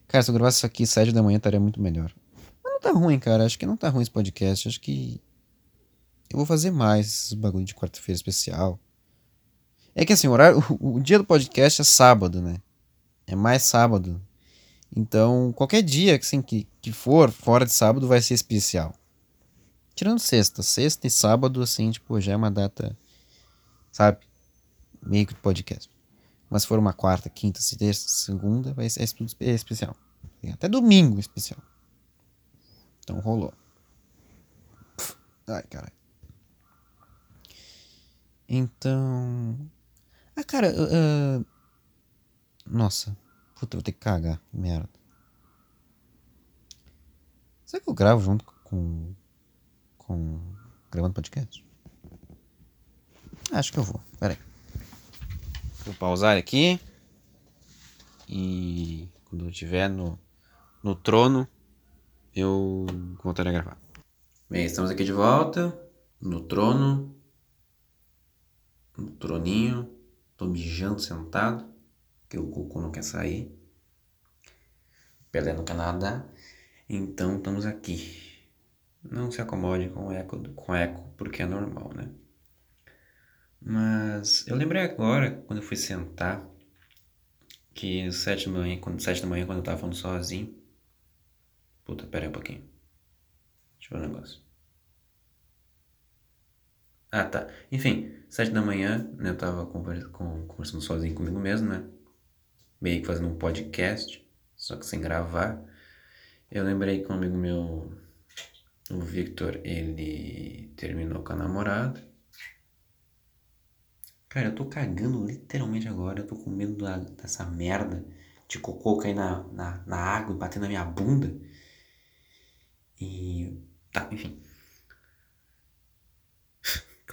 Cara, se eu gravasse isso aqui sete da manhã, estaria muito melhor. Mas não tá ruim, cara. Acho que não tá ruim esse podcast. Acho que. Eu vou fazer mais esses bagulho de quarta-feira especial. É que assim, o, horário, o, o dia do podcast é sábado, né? É mais sábado então, qualquer dia assim, que, que for fora de sábado vai ser especial. Tirando sexta. Sexta e sábado, assim, tipo, já é uma data, sabe? Meio que podcast. Mas se for uma quarta, quinta, sexta, segunda, vai ser tudo especial. Até domingo é especial. Então rolou. Ai, caralho. Então. Ah, cara. Uh, nossa. Puta, vou ter que cagar. Merda. Será que eu gravo junto com. com. gravando podcast? Acho que eu vou. Pera aí. Vou pausar aqui. E quando eu estiver no, no trono, eu voltarei a gravar. Bem, estamos aqui de volta. No trono. No troninho. Tô mijando sentado que o cocô não quer sair. Pelé no Canadá. Então estamos aqui. Não se acomode com eco, com eco, porque é normal, né? Mas eu lembrei agora, quando eu fui sentar, que sete da manhã, quando, sete da manhã, quando eu tava falando sozinho. Puta, pera aí um pouquinho. Deixa eu ver um negócio. Ah, tá. Enfim, sete da manhã, né, eu tava conversando, sozinho comigo mesmo, né? Meio que fazendo um podcast, só que sem gravar. Eu lembrei que um amigo meu, o Victor, ele terminou com a namorada. Cara, eu tô cagando literalmente agora. Eu tô com medo da, dessa merda de cocô cair na, na, na água e bater na minha bunda. E. Tá, enfim.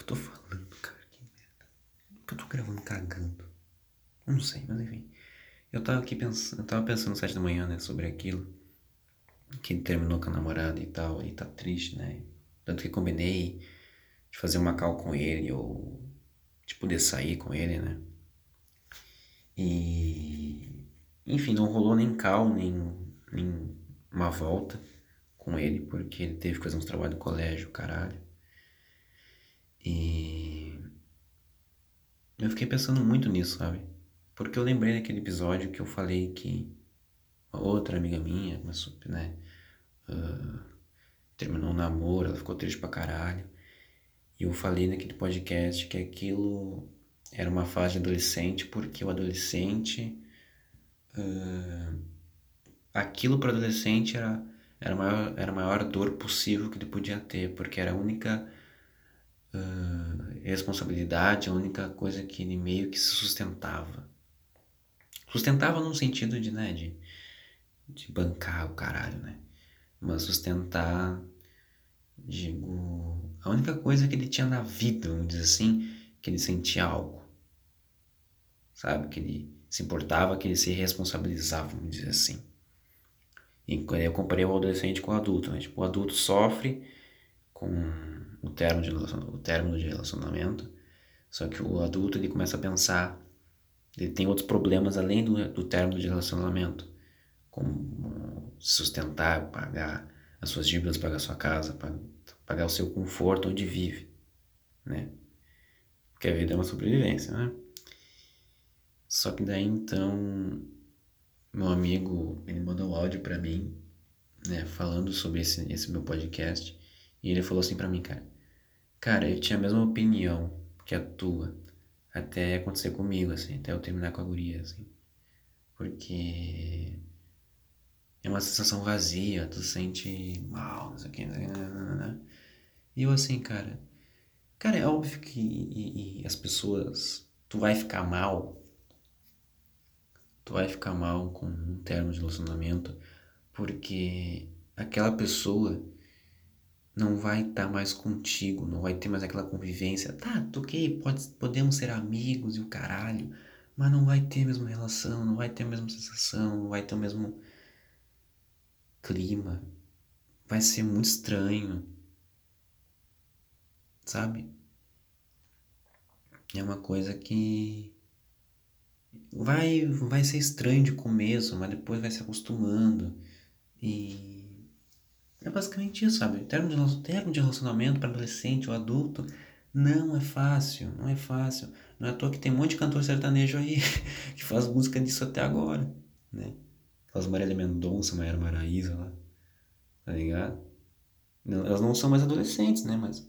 Tô falando, cara? Que merda. Eu tô gravando cagando? Não sei, mas enfim. Eu tava aqui pensando. Eu tava pensando sete da manhã, né, sobre aquilo. Que terminou com a namorada e tal. E tá triste, né? Tanto que combinei de fazer uma cal com ele ou de poder sair com ele, né? E enfim, não rolou nem cal, nem, nem uma volta com ele, porque ele teve que fazer uns trabalhos no colégio, caralho. E eu fiquei pensando muito nisso, sabe? Porque eu lembrei daquele episódio que eu falei que outra amiga minha, né, uh, terminou um namoro, ela ficou triste pra caralho. E eu falei naquele podcast que aquilo era uma fase de adolescente, porque o adolescente. Uh, aquilo para adolescente era, era, maior, era a maior dor possível que ele podia ter, porque era a única uh, responsabilidade, a única coisa que ele meio que se sustentava. Sustentava num sentido de, né, de, de bancar o caralho, né? Mas sustentar, digo, a única coisa que ele tinha na vida, vamos dizer assim, que ele sentia algo. Sabe? Que ele se importava, que ele se responsabilizava, vamos dizer assim. E eu comparei o adolescente com o adulto, né? Tipo, o adulto sofre com o término de relacionamento, o término de relacionamento só que o adulto ele começa a pensar, ele tem outros problemas além do, do término de relacionamento, como sustentar, pagar as suas dívidas, pagar a sua casa, pagar o seu conforto onde vive, né? Porque a vida é uma sobrevivência, né? Só que daí então meu amigo ele mandou um áudio para mim, né, falando sobre esse, esse meu podcast e ele falou assim para mim, cara, cara, eu tinha a mesma opinião que a tua até acontecer comigo, assim, até eu terminar com a guria, assim, porque é uma sensação vazia, tu sente mal, não sei o que, né? E eu assim, cara, cara, é óbvio que e, e as pessoas, tu vai ficar mal, tu vai ficar mal com um termo de relacionamento, porque aquela pessoa não vai estar tá mais contigo, não vai ter mais aquela convivência. Tá, ok, pode, podemos ser amigos e o caralho, mas não vai ter a mesma relação, não vai ter a mesma sensação, não vai ter o mesmo clima. Vai ser muito estranho sabe? É uma coisa que vai vai ser estranho de começo, mas depois vai se acostumando. E é basicamente isso, sabe? Termo de, termo de relacionamento para adolescente ou adulto não é fácil, não é fácil. Não é à toa que tem um monte de cantor sertanejo aí [LAUGHS] que faz música disso até agora, né? Faz Marília Mendonça, Maíra Maraíza lá, tá ligado? Elas não são mais adolescentes, né? Mas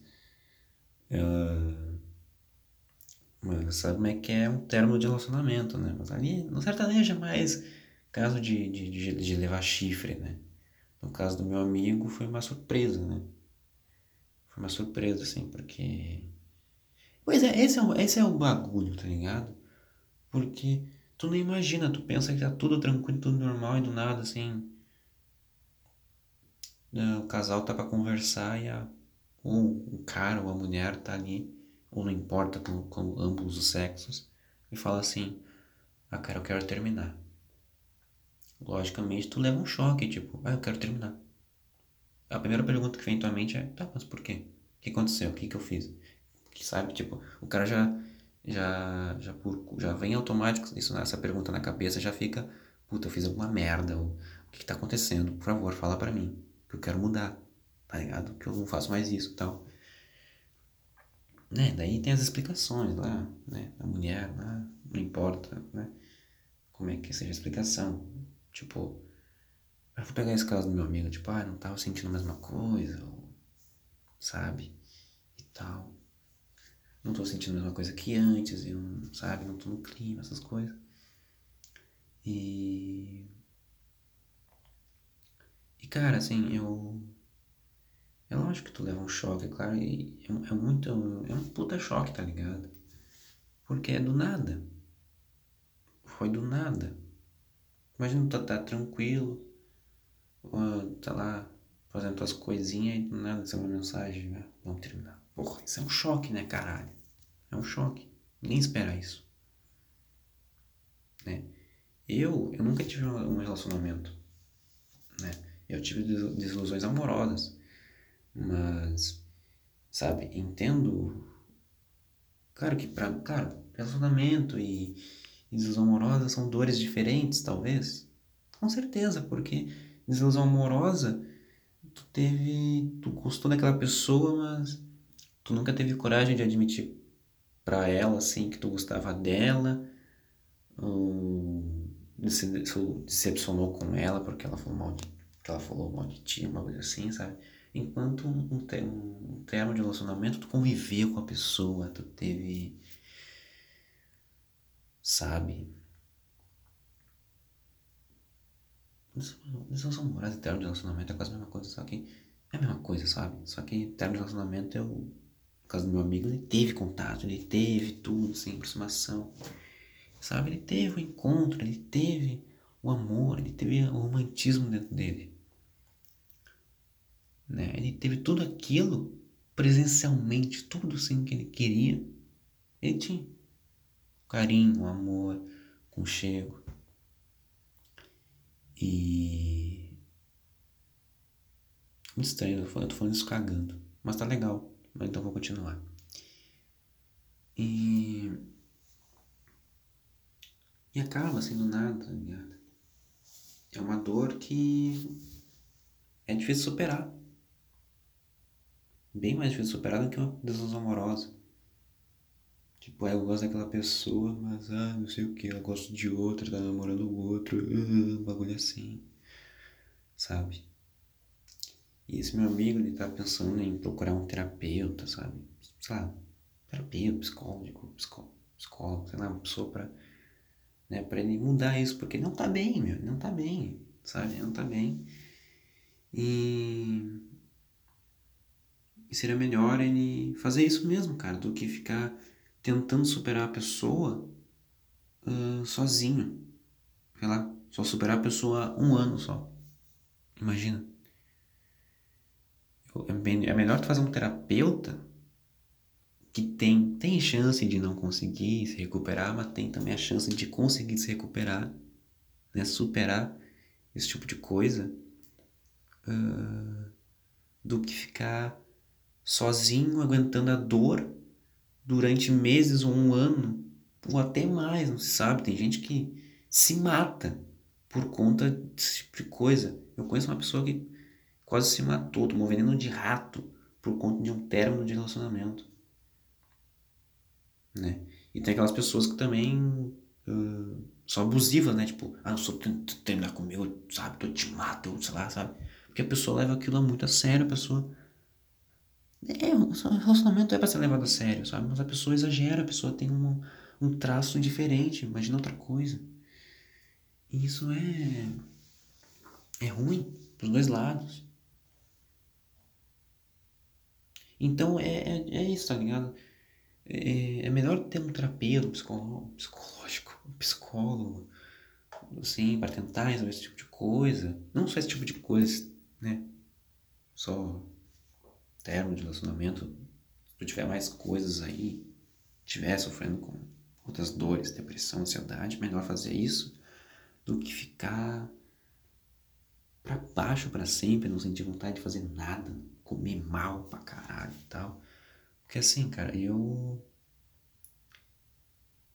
Uh, mano, sabe como é que é um termo de relacionamento, né? Mas ali no sertanejo é mais caso de, de, de, de levar chifre, né? No caso do meu amigo foi uma surpresa, né? Foi uma surpresa, assim, porque. Pois é, esse é, o, esse é o bagulho, tá ligado? Porque tu não imagina, tu pensa que tá tudo tranquilo, tudo normal e do nada, assim. O casal tá pra conversar e a ou o cara ou a mulher tá ali, ou não importa com, com ambos os sexos, e fala assim: Ah, cara, eu quero terminar. Logicamente, tu leva um choque, tipo, ah, eu quero terminar. A primeira pergunta que vem em tua mente é: Tá, mas por quê? O que aconteceu? O que, que eu fiz? Que sabe, tipo, o cara já, já, já, por, já vem automático isso, essa pergunta na cabeça já fica: Puta, eu fiz alguma merda, ou, O que, que tá acontecendo? Por favor, fala pra mim. Que eu quero mudar. Tá ligado? Que eu não faço mais isso tal. Né? Daí tem as explicações lá, né? A mulher lá, não importa, né? Como é que seja a explicação. Tipo, eu vou pegar esse caso do meu amigo, tipo, ah, não tava sentindo a mesma coisa, ou, sabe? E tal. Não tô sentindo a mesma coisa que antes, e não, sabe? Não tô no clima, essas coisas. E. E cara, assim, eu. É lógico que tu leva um choque, é claro, e é, é muito. É um puta choque, tá ligado? Porque é do nada. Foi do nada. Imagina tu tá, tá tranquilo, ou, tá lá fazendo tuas coisinhas e do nada ser uma mensagem, né? Vamos terminar. Porra, isso é um choque, né, caralho? É um choque. Ninguém espera isso. Né? Eu, eu nunca tive um relacionamento, né? Eu tive desilusões amorosas, mas, sabe, entendo, claro que para, claro, relacionamento e desilusão amorosa são dores diferentes, talvez, com certeza, porque desilusão amorosa, tu teve, tu gostou daquela pessoa, mas tu nunca teve coragem de admitir para ela, assim, que tu gostava dela, ou decepcionou com ela porque ela falou mal de, ela falou mal de ti, uma coisa assim, sabe? Enquanto um, um, um termo de relacionamento, tu conviveu com a pessoa, tu teve, sabe? Relação amorosa e termo de relacionamento é quase a mesma coisa, só que é a mesma coisa, sabe? Só que termo de relacionamento é o. Caso do meu amigo, ele teve contato, ele teve tudo, sem aproximação. Sabe? Ele teve o encontro, ele teve o amor, ele teve o romantismo dentro dele. Né? Ele teve tudo aquilo presencialmente, tudo assim que ele queria. Ele tinha carinho, amor, conchego. E. Muito estranho, eu tô falando isso cagando. Mas tá legal. Então vou continuar. E e acaba sendo nada, tá ligado? É uma dor que é difícil superar. Bem mais difícil superar do que uma desilusão amorosa. Tipo, ah, eu gosto daquela pessoa, mas ah, não sei o que, ela gosta de outra, tá namorando o outro, uh, bagulho assim. Sabe? E esse meu amigo, ele tá pensando em procurar um terapeuta, sabe? Sei lá, terapeuta, psicólogo, psicólogo, psicólogo sei lá, uma pessoa pra né? Para ele mudar isso, porque não tá bem, meu, não tá bem, sabe? Não tá bem. E, e seria melhor ele fazer isso mesmo, cara, do que ficar tentando superar a pessoa uh, sozinho. Sei lá, só superar a pessoa um ano só. Imagina. É, é melhor tu fazer um terapeuta que tem, tem chance de não conseguir se recuperar, mas tem também a chance de conseguir se recuperar, né? superar esse tipo de coisa, uh, do que ficar sozinho aguentando a dor durante meses ou um ano, ou até mais, não se sabe. Tem gente que se mata por conta desse tipo de coisa. Eu conheço uma pessoa que quase se matou, tomou veneno de rato por conta de um término de relacionamento né? E tem aquelas pessoas que também uh, são abusivas, né? Tipo, ah, não sou terminar comigo, sabe? Tu te mato, sei lá, sabe? Porque a pessoa leva aquilo muito a sério, a pessoa. É, o relacionamento é pra ser levado a sério, sabe? Mas a pessoa exagera, a pessoa tem um, um traço diferente, imagina outra coisa. E isso é. É ruim pros dois lados. Então é, é, é isso, tá ligado? é, é melhor ter um terapeuta, um psicológico, um psicólogo, assim, para tentar resolver esse tipo de coisa. Não só esse tipo de coisa, né? Só termo de relacionamento. Se tu tiver mais coisas aí, tiver sofrendo com outras dores, depressão, ansiedade, melhor fazer isso do que ficar para baixo para sempre, não sentir vontade de fazer nada, comer mal pra caralho e tal. Porque assim, cara, eu.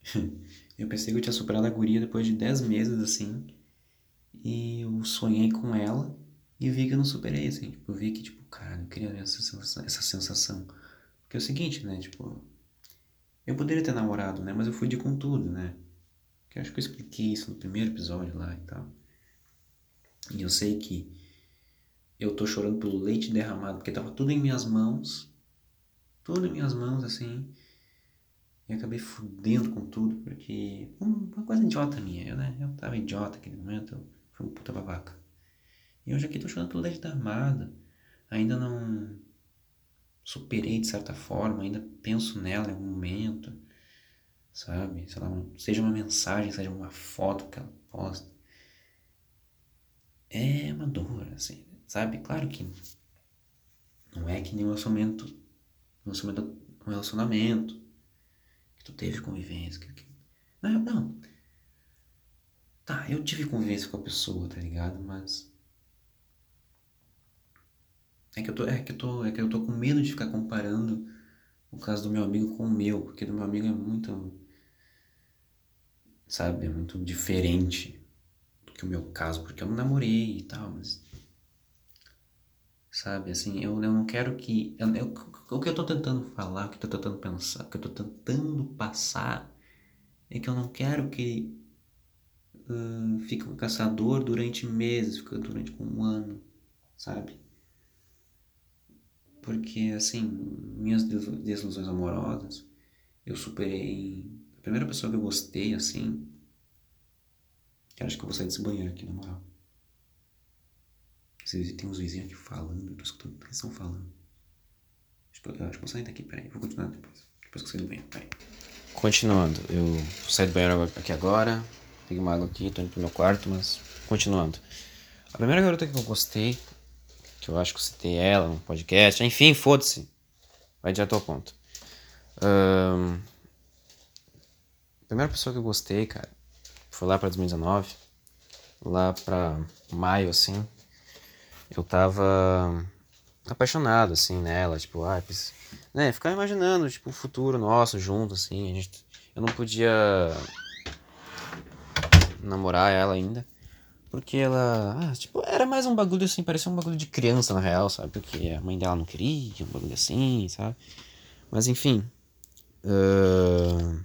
[LAUGHS] eu pensei que eu tinha superado a guria depois de 10 meses, assim. E eu sonhei com ela e vi que eu não superei, assim. Tipo, eu vi que, tipo, cara, eu queria ver essa sensação, essa sensação. Porque é o seguinte, né? Tipo, eu poderia ter namorado, né? Mas eu fui de com tudo, né? Que acho que eu expliquei isso no primeiro episódio lá e tal. E eu sei que eu tô chorando pelo leite derramado, porque tava tudo em minhas mãos. Tudo em minhas mãos, assim. E acabei fudendo com tudo, porque. Uma coisa idiota minha, eu, né? Eu tava idiota naquele momento, eu fui um puta babaca. E hoje aqui tô chorando pelo leite derramado. Ainda não superei de certa forma, ainda penso nela em algum momento, sabe? Sei lá, seja uma mensagem, seja uma foto que ela posta. É uma dor, assim, sabe? Claro que não é que nem um relacionamento, um relacionamento, que tu teve convivência. Que, que... Não, não. Tá, eu tive convivência com a pessoa, tá ligado? Mas. É que eu tô, é que eu tô, é que eu tô com medo de ficar comparando o caso do meu amigo com o meu, porque do meu amigo é muito. Sabe? É muito diferente do que o meu caso, porque eu não namorei e tal, mas. Sabe, assim, eu, eu não quero que. Eu, eu, o que eu tô tentando falar, o que eu tô tentando pensar, o que eu tô tentando passar é que eu não quero que uh, fique um caçador durante meses, durante um ano, sabe? Porque, assim, minhas desilusões amorosas, eu superei. A primeira pessoa que eu gostei, assim. Eu acho que eu vou sair desse banheiro aqui, na moral. Tem uns vizinhos aqui falando, eu tô escutando o que eles estão falando. Eu acho que vou sair daqui, peraí. Vou continuar depois. Depois que eu sair do banheiro, peraí. Continuando, eu saí do banheiro aqui agora. Peguei uma água aqui, tô indo pro meu quarto, mas continuando. A primeira garota que eu gostei, que eu acho que eu citei ela no podcast, enfim, foda-se. Vai direto ao ponto. Um, a primeira pessoa que eu gostei, cara, foi lá pra 2019. Lá pra maio, assim eu tava apaixonado, assim, nela, tipo, ah, né, ficar imaginando, tipo, o futuro nosso junto, assim, gente, eu não podia namorar ela ainda, porque ela, ah, tipo, era mais um bagulho, assim, parecia um bagulho de criança, na real, sabe, porque a mãe dela não queria, um bagulho assim, sabe, mas enfim, uh,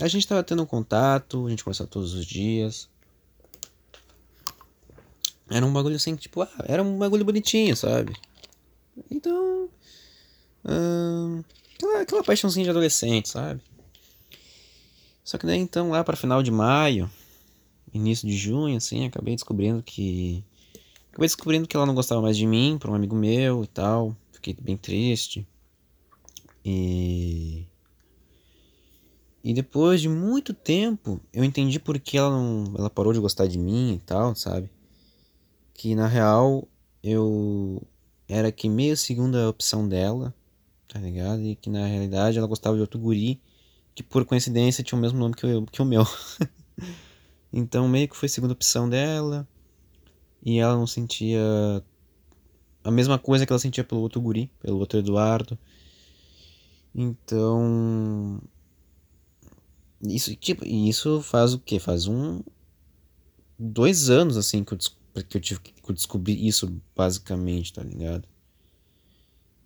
a gente tava tendo um contato, a gente conversava todos os dias, era um bagulho assim, tipo, ah, era um bagulho bonitinho, sabe? Então. Uh, aquela, aquela paixãozinha de adolescente, sabe? Só que daí então, lá para final de maio, início de junho, assim, acabei descobrindo que. Acabei descobrindo que ela não gostava mais de mim, por um amigo meu e tal. Fiquei bem triste. E. E depois de muito tempo, eu entendi por que ela não. Ela parou de gostar de mim e tal, sabe? que na real eu era que meio segunda opção dela, tá ligado? E que na realidade ela gostava de outro guri que por coincidência tinha o mesmo nome que, eu, que o meu. [LAUGHS] então meio que foi segunda opção dela e ela não sentia a mesma coisa que ela sentia pelo outro guri, pelo outro Eduardo. Então isso tipo isso faz o que faz um dois anos assim que eu porque eu tive que descobrir isso basicamente, tá ligado?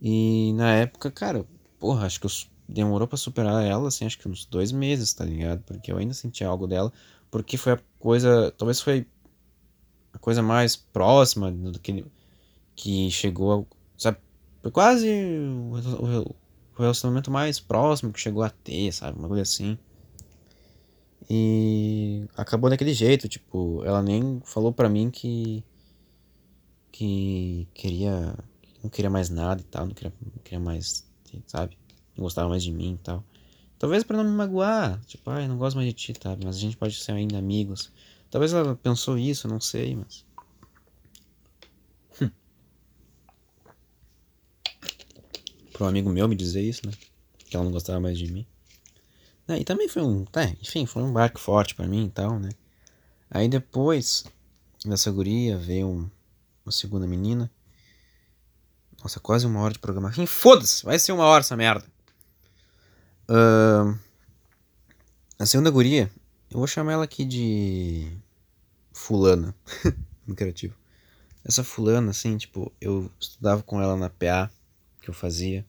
E na época, cara, porra, acho que eu demorou para superar ela, assim, acho que uns dois meses, tá ligado? Porque eu ainda sentia algo dela, porque foi a coisa, talvez foi a coisa mais próxima do que, que chegou, sabe? Foi quase o, o relacionamento mais próximo que chegou a ter, sabe? Uma coisa assim. E acabou daquele jeito, tipo, ela nem falou pra mim que. que queria. não queria mais nada e tal, não queria, não queria mais, sabe? Não gostava mais de mim e tal. Talvez para não me magoar, tipo, ai, não gosto mais de ti, tá? Mas a gente pode ser ainda amigos. Talvez ela pensou isso, não sei, mas. Hum. Um amigo meu me dizer isso, né? Que ela não gostava mais de mim. É, e também foi um. Tá, enfim, foi um barco forte para mim e tal, né? Aí depois dessa guria veio um, uma segunda menina. Nossa, quase uma hora de programa. Enfim, foda-se! Vai ser uma hora essa merda. Uh, a segunda guria, eu vou chamar ela aqui de. fulana. [LAUGHS] muito criativo. Essa fulana, assim, tipo, eu estudava com ela na PA que eu fazia.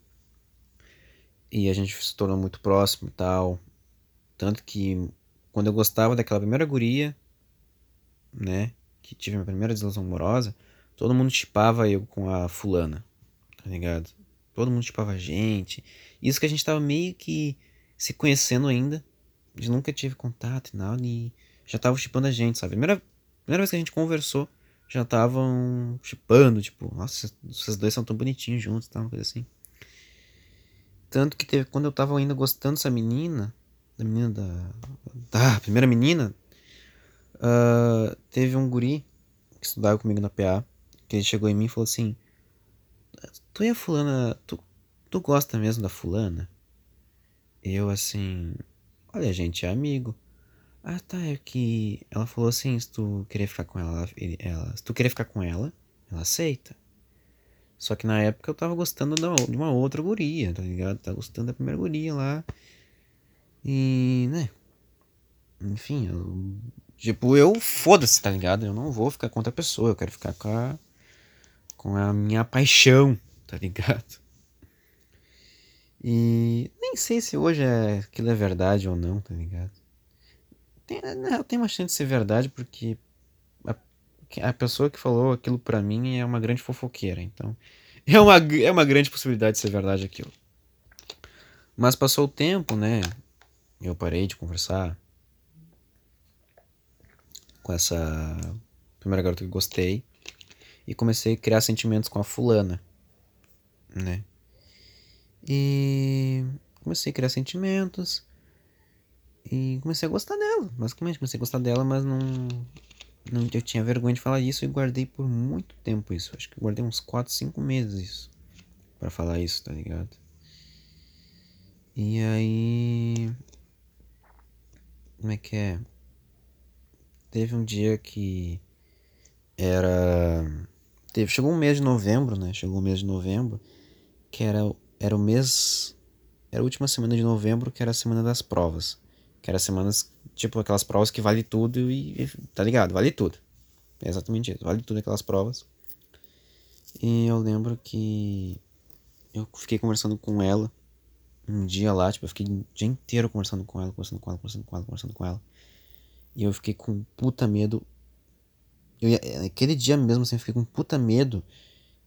E a gente se tornou muito próximo e tal. Tanto que quando eu gostava daquela primeira guria, né? Que tive minha primeira desilusão amorosa, todo mundo chipava eu com a fulana. Tá ligado? Todo mundo chipava a gente. Isso que a gente tava meio que se conhecendo ainda. A gente nunca tive contato e nada. E já tava chipando a gente, sabe? Primeira, primeira vez que a gente conversou, já estavam chipando, tipo, nossa, vocês dois são tão bonitinhos juntos, tal, uma coisa assim. Tanto que teve, quando eu tava ainda gostando dessa menina, da menina da. Da primeira menina, uh, teve um guri que estudava comigo na PA, que ele chegou em mim e falou assim: Tu e a fulana, tu, tu gosta mesmo da fulana? Eu assim, olha, gente é amigo. Ah, tá, é que ela falou assim, se tu querer ficar com ela, ela, se tu querer ficar com ela, ela aceita. Só que na época eu tava gostando de uma outra guria, tá ligado? Tava gostando da primeira guria lá. E, né? Enfim, eu, tipo, eu foda-se, tá ligado? Eu não vou ficar com outra pessoa, eu quero ficar com a, com a minha paixão, tá ligado? E nem sei se hoje é, aquilo é verdade ou não, tá ligado? Tem, não, tem uma chance de ser verdade porque a, a pessoa que falou aquilo pra mim é uma grande fofoqueira, então [LAUGHS] é uma, é uma grande possibilidade de ser verdade aquilo. Mas passou o tempo, né? Eu parei de conversar com essa primeira garota que gostei e comecei a criar sentimentos com a fulana, né? E comecei a criar sentimentos e comecei a gostar dela, basicamente. Comecei a gostar dela, mas não, não. Eu tinha vergonha de falar isso e guardei por muito tempo isso. Acho que guardei uns 4, 5 meses isso. para falar isso, tá ligado? E aí. Como é que é? Teve um dia que era. Teve, chegou um mês de novembro, né? Chegou o um mês de novembro, que era, era o mês. Era a última semana de novembro, que era a semana das provas. Que era semanas, tipo, aquelas provas que vale tudo e, tá ligado? Vale tudo. É exatamente isso. Vale tudo aquelas provas. E eu lembro que eu fiquei conversando com ela um dia lá, tipo, eu fiquei o dia inteiro conversando com ela, conversando com ela, conversando com ela, conversando com ela. E eu fiquei com puta medo. Eu, aquele dia mesmo, assim, eu fiquei com puta medo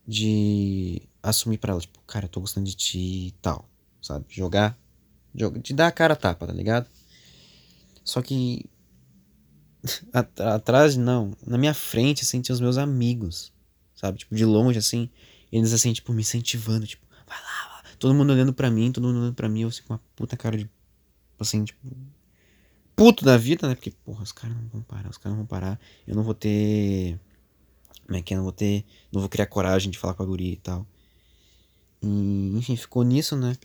de assumir para ela, tipo, cara, eu tô gostando de ti e tal, sabe? Jogar, jogar, de dar a cara a tapa, tá ligado? Só que [LAUGHS] atrás, não, na minha frente, assim, tinha os meus amigos, sabe? Tipo, de longe, assim, eles, assim, tipo, me incentivando, tipo, vai lá, vai. todo mundo olhando pra mim, todo mundo olhando pra mim, eu, assim, com uma puta cara de, assim, tipo, puto da vida, né? Porque, porra, os caras não vão parar, os caras não vão parar, eu não vou ter, como é que é, não vou ter, não vou criar coragem de falar com a guria e tal. E, enfim, ficou nisso, né?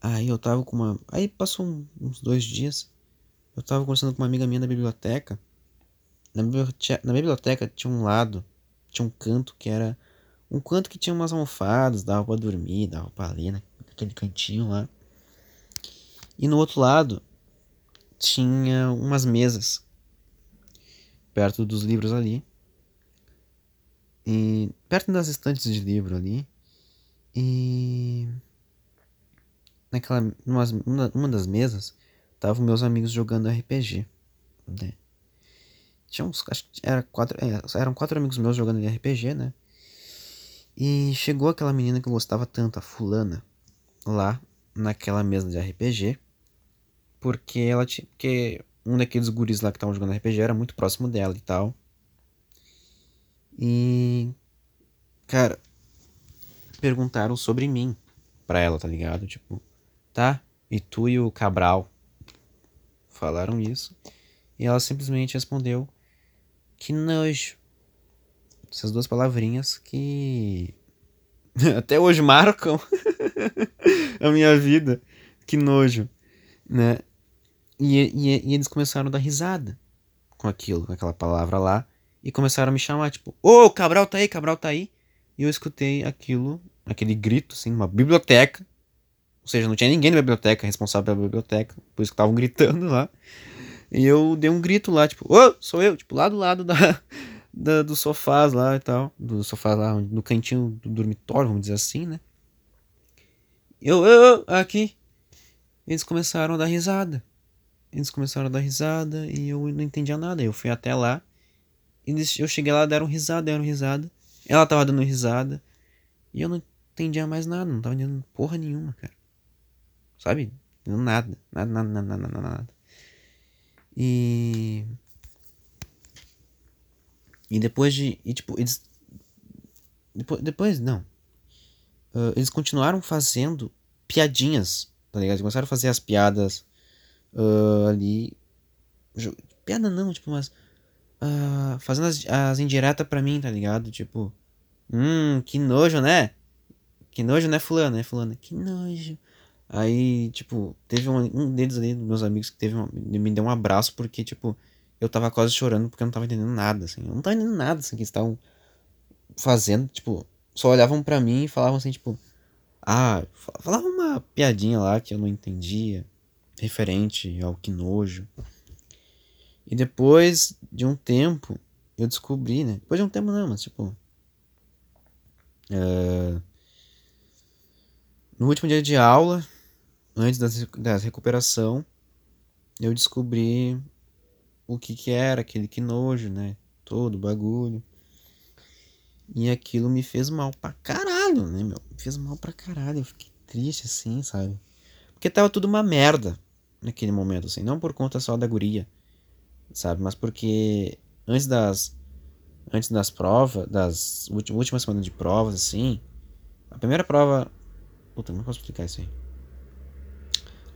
Aí eu tava com uma. Aí passou uns dois dias. Eu tava conversando com uma amiga minha da biblioteca. Na biblioteca, na biblioteca tinha um lado, tinha um canto que era um canto que tinha umas almofadas, dava pra dormir, dava pra ler, né? Aquele cantinho lá. E no outro lado tinha umas mesas perto dos livros ali. E perto das estantes de livro ali. E naquela numa, uma das mesas estavam meus amigos jogando RPG. Né? Tinha uns, acho que era quatro, é, eram quatro amigos meus jogando RPG, né? E chegou aquela menina que eu gostava tanto, a fulana, lá naquela mesa de RPG, porque ela tinha, porque um daqueles guris lá que estavam jogando RPG era muito próximo dela e tal. E cara, perguntaram sobre mim pra ela, tá ligado? Tipo, tá? E tu e o Cabral falaram isso. E ela simplesmente respondeu que nojo. Essas duas palavrinhas que [LAUGHS] até hoje marcam [LAUGHS] a minha vida. Que nojo, né? E, e, e, eles começaram a dar risada com aquilo, com aquela palavra lá. E começaram a me chamar, tipo, ô, oh, Cabral tá aí, Cabral tá aí. E eu escutei aquilo, aquele grito, assim, uma biblioteca ou seja, não tinha ninguém na biblioteca responsável pela biblioteca, por isso que estavam gritando lá. E eu dei um grito lá, tipo, ô, sou eu, tipo, lá do lado da, [LAUGHS] da, do sofás lá e tal. Do sofá lá, no cantinho do dormitório, vamos dizer assim, né? Eu, eu, eu, aqui. Eles começaram a dar risada. Eles começaram a dar risada e eu não entendia nada. Eu fui até lá. Eles, eu cheguei lá, deram risada, deram risada. Ela tava dando risada. E eu não entendia mais nada. Não tava entendendo porra nenhuma, cara. Sabe? Nada. Nada, nada, nada, nada, nada. E. E depois de. E tipo, eles. Depois, depois não. Uh, eles continuaram fazendo piadinhas, tá ligado? Eles começaram a fazer as piadas uh, ali. Piada não, tipo, mas. Uh, fazendo as, as indiretas pra mim, tá ligado? Tipo. Hum, que nojo, né? Que nojo, né, fulano, né, fulano? Que nojo. Aí, tipo, teve um, um deles ali, meus amigos, que teve uma, me deu um abraço porque, tipo, eu tava quase chorando porque eu não tava entendendo nada, assim. Eu não tava entendendo nada, assim, que eles estavam fazendo, tipo, só olhavam para mim e falavam assim, tipo, ah, falava uma piadinha lá que eu não entendia, referente ao que nojo. E depois de um tempo, eu descobri, né? Depois de um tempo não, mas tipo. Uh, no último dia de aula, antes da, recuperação, eu descobri o que que era aquele que nojo, né? Todo bagulho. E aquilo me fez mal pra caralho, né, meu? Me fez mal pra caralho. Eu fiquei triste, assim, sabe? Porque tava tudo uma merda naquele momento, assim. Não por conta só da guria, sabe? Mas porque antes das. Antes das provas, das últimas semanas de provas, assim. A primeira prova. Puta, não posso explicar isso aí.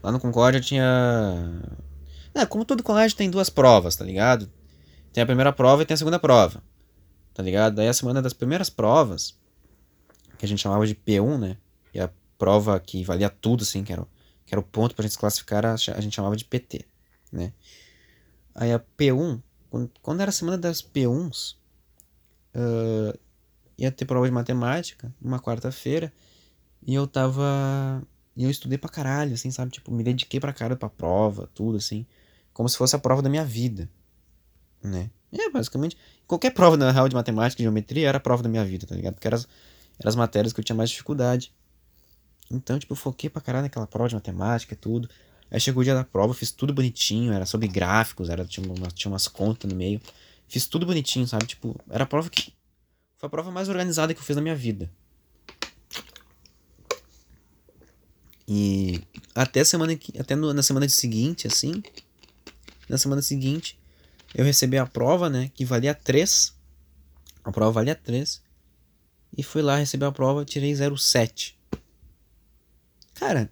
Lá no Concórdia tinha. É, como todo colégio tem duas provas, tá ligado? Tem a primeira prova e tem a segunda prova tá ligado? Daí a semana das primeiras provas, que a gente chamava de P1, né? E a prova que valia tudo, assim, que era, que era o ponto pra gente se classificar, a gente chamava de PT, né? Aí a P1, quando, era a semana das P1s, uh, ia ter prova de matemática, uma quarta-feira, e eu tava. E eu estudei pra caralho, assim, sabe? Tipo, me dediquei pra caralho pra prova, tudo, assim. Como se fosse a prova da minha vida, né? É, basicamente. Qualquer prova, na real, de matemática e geometria era a prova da minha vida, tá ligado? Porque eram as, eram as matérias que eu tinha mais dificuldade. Então, tipo, eu foquei pra caralho naquela prova de matemática e tudo. Aí chegou o dia da prova, fiz tudo bonitinho, era sobre gráficos, era, tinha, uma, tinha umas contas no meio. Fiz tudo bonitinho, sabe? Tipo, era a prova que. Foi a prova mais organizada que eu fiz na minha vida. E até semana que. Até no, na semana seguinte, assim. Na semana seguinte, eu recebi a prova, né? Que valia 3. A prova valia 3. E fui lá receber a prova, tirei 0,7. Cara,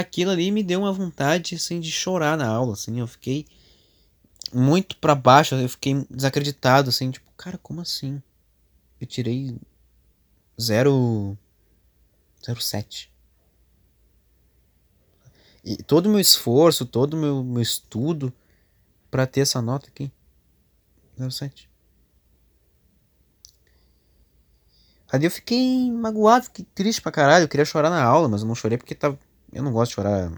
aquilo ali me deu uma vontade assim de chorar na aula, assim, eu fiquei muito para baixo, eu fiquei desacreditado assim, tipo, cara, como assim? Eu tirei 0 0,7. E todo o meu esforço, todo o meu, meu estudo para ter essa nota aqui. 07. Ali eu fiquei magoado, fiquei triste pra caralho. Eu queria chorar na aula, mas eu não chorei porque tava. Eu não gosto de chorar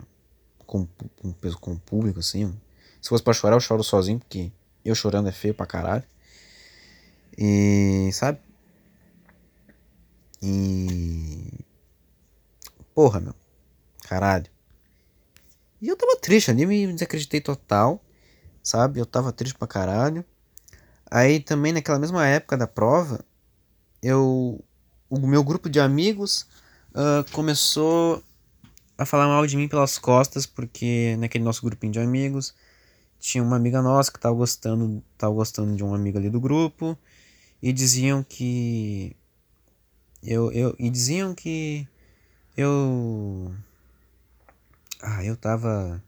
com, com, com o público, assim. Se fosse pra chorar, eu choro sozinho, porque eu chorando é feio pra caralho. E. Sabe? E. Porra, meu. Caralho. E eu tava triste ali, me desacreditei total sabe? Eu tava triste pra caralho. Aí também naquela mesma época da prova, eu o meu grupo de amigos uh, começou a falar mal de mim pelas costas, porque naquele nosso grupinho de amigos tinha uma amiga nossa que tava gostando, tava gostando de um amigo ali do grupo e diziam que eu, eu e diziam que eu ah, eu tava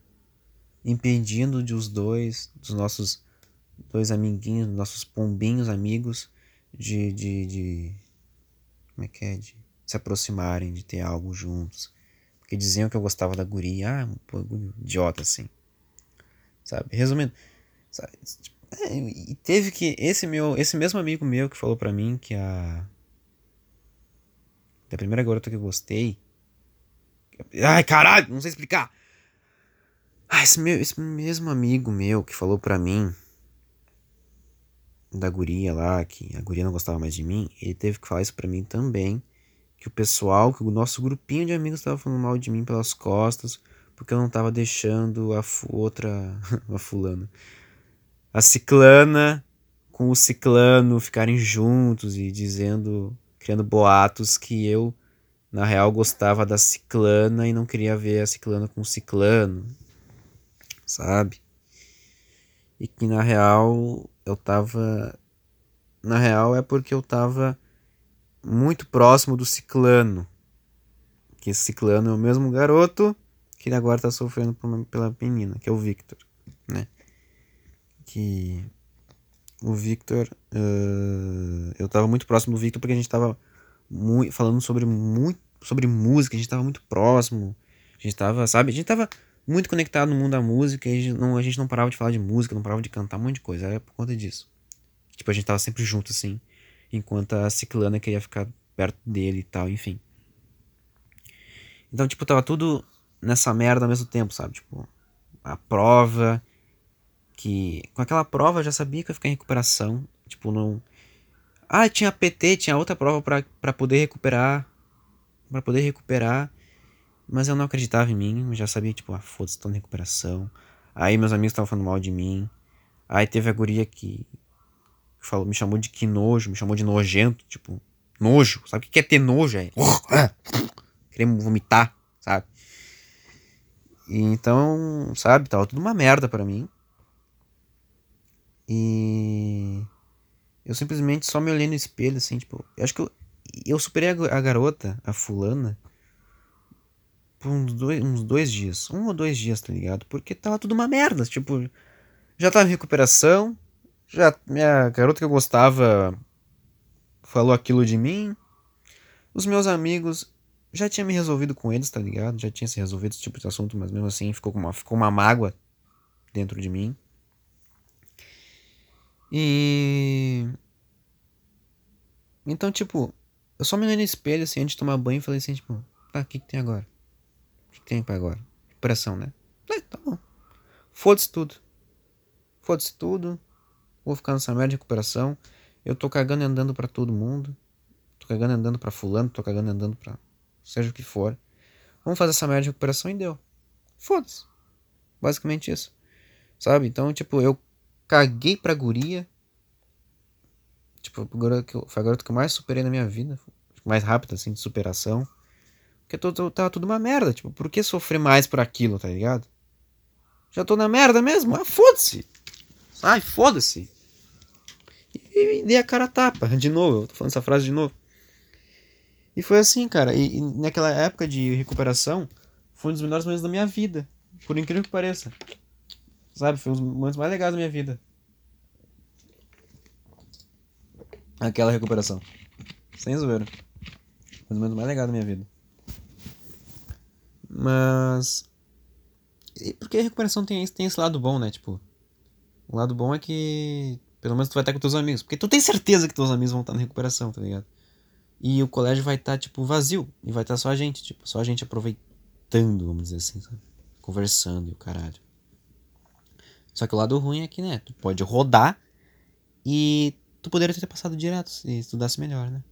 impedindo de os dois, dos nossos dois amiguinhos, nossos pombinhos amigos, de, de, de como é que é, de se aproximarem, de ter algo juntos. Porque diziam que eu gostava da guria, ah, um bagulho idiota assim. Sabe? Resumindo, sabe? É, e teve que esse meu, esse mesmo amigo meu que falou para mim que a da primeira garota que eu gostei, ai caralho, não sei explicar Ah, esse, meu, esse mesmo amigo meu que falou pra mim da guria lá, que a guria não gostava mais de mim, ele teve que falar isso pra mim também. Que o pessoal, que o nosso grupinho de amigos estava falando mal de mim pelas costas, porque eu não tava deixando a outra, [LAUGHS] a fulana, a ciclana com o ciclano ficarem juntos e dizendo, criando boatos que eu, na real, gostava da ciclana e não queria ver a ciclana com o ciclano, sabe? E que na real eu tava. Na real é porque eu tava muito próximo do ciclano. Que esse ciclano é o mesmo garoto que agora tá sofrendo pela menina, que é o Victor, né? Que o Victor. Uh, eu tava muito próximo do Victor porque a gente tava muito, falando sobre, muito, sobre música, a gente tava muito próximo. A gente tava, sabe? A gente tava muito conectado no mundo da música e a gente, não, a gente não parava de falar de música, não parava de cantar um monte de coisa. Era por conta disso. Tipo, a gente tava sempre junto, assim. Enquanto a Ciclana queria ficar perto dele e tal, enfim. Então, tipo, tava tudo nessa merda ao mesmo tempo, sabe? Tipo, a prova que com aquela prova eu já sabia que eu ia ficar em recuperação, tipo, não Ah, tinha PT, tinha outra prova para poder recuperar, para poder recuperar, mas eu não acreditava em mim, eu já sabia, tipo, ah, foda-se, tô em recuperação. Aí meus amigos estavam falando mal de mim. Aí teve a guria que falou, me chamou de que nojo, me chamou de nojento, tipo, nojo. Sabe o que é ter nojo? É querer vomitar, sabe? E então, sabe, tava tudo uma merda para mim. E eu simplesmente só me olhei no espelho, assim, tipo, eu acho que eu, eu superei a, a garota, a fulana, por uns dois, uns dois dias. Um ou dois dias, tá ligado? Porque tava tudo uma merda. Tipo, já tava em recuperação. Já minha garota que eu gostava falou aquilo de mim. Os meus amigos já tinha me resolvido com eles, tá ligado? Já tinha se resolvido esse tipo de assunto, mas mesmo assim ficou uma, ficou uma mágoa dentro de mim. E. Então, tipo, eu só me olhei no espelho assim antes de tomar banho e falei assim, tipo, tá, o que, que tem agora? O que, que tem pra agora? Pressão, né? É, tá bom. Foda-se tudo. Foda-se tudo. Vou ficar nessa merda de recuperação. Eu tô cagando e andando pra todo mundo. Tô cagando e andando pra fulano, tô cagando e andando pra seja o que for. Vamos fazer essa merda de recuperação e deu. Foda-se. Basicamente isso. Sabe? Então, tipo, eu caguei pra guria. Tipo, foi a garota que eu mais superei na minha vida. Mais rápida, assim, de superação. Porque tô, tava tudo uma merda. Tipo, por que sofrer mais por aquilo, tá ligado? Já tô na merda mesmo. Ah, foda-se. Ai, foda-se. E, e dei a cara a tapa, de novo. Eu tô falando essa frase de novo. E foi assim, cara. E, e naquela época de recuperação, foi um dos melhores momentos da minha vida. Por incrível que pareça. Sabe? Foi um dos momentos mais legais da minha vida. Aquela recuperação. Sem zoeira. Foi um dos momentos mais legais da minha vida. Mas. Porque a recuperação tem, tem esse lado bom, né? Tipo. O lado bom é que. Pelo menos tu vai estar com teus amigos. Porque tu tem certeza que teus amigos vão estar na recuperação, tá ligado? E o colégio vai estar, tipo, vazio. E vai estar só a gente, tipo, só a gente aproveitando, vamos dizer assim, sabe? Conversando e o caralho. Só que o lado ruim é que, né, tu pode rodar e tu poderia ter passado direto se estudasse melhor, né?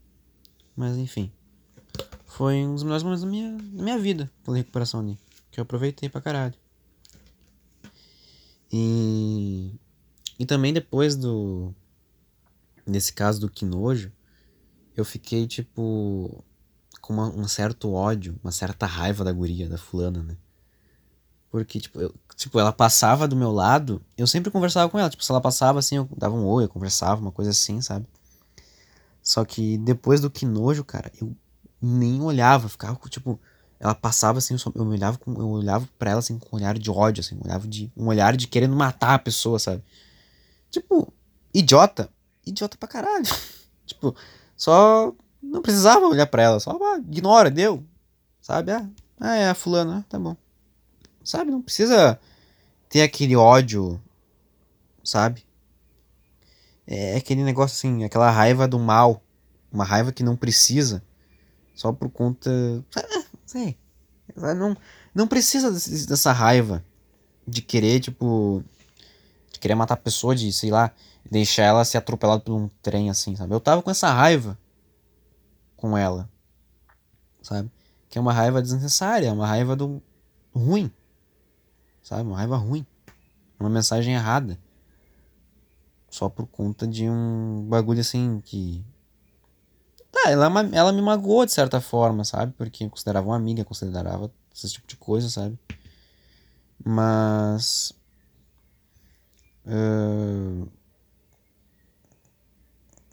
Mas enfim. Foi um dos melhores momentos da minha, da minha vida, aquela recuperação ali. Que eu aproveitei pra caralho. E. E também depois do. Nesse caso do Quinojo, eu fiquei, tipo. Com uma, um certo ódio, uma certa raiva da guria, da fulana, né? Porque, tipo, eu, tipo, ela passava do meu lado, eu sempre conversava com ela. Tipo, se ela passava assim, eu dava um oi, eu conversava, uma coisa assim, sabe? Só que depois do que nojo, cara, eu nem olhava, ficava tipo, ela passava assim, eu, só, eu olhava com, eu olhava para ela assim com um olhar de ódio, assim, um olhar de um olhar de querendo matar a pessoa, sabe? Tipo, idiota, idiota pra caralho. [LAUGHS] tipo, só não precisava olhar para ela, só ah, ignora, deu. Sabe? Ah, ah é a fulana, ah, tá bom. Sabe? Não precisa ter aquele ódio, sabe? É aquele negócio assim, aquela raiva do mal. Uma raiva que não precisa. Só por conta. Ah, sei. Não, não precisa dessa raiva. de querer, tipo. De querer matar a pessoa, de, sei lá, deixar ela ser atropelada por um trem, assim, sabe? Eu tava com essa raiva com ela, sabe? Que é uma raiva desnecessária, é uma raiva do ruim, sabe? Uma raiva ruim. Uma mensagem errada. Só por conta de um bagulho assim que. Tá, ela, é ela me magoou de certa forma, sabe? Porque eu considerava uma amiga, considerava esse tipo de coisa, sabe? Mas. Uh,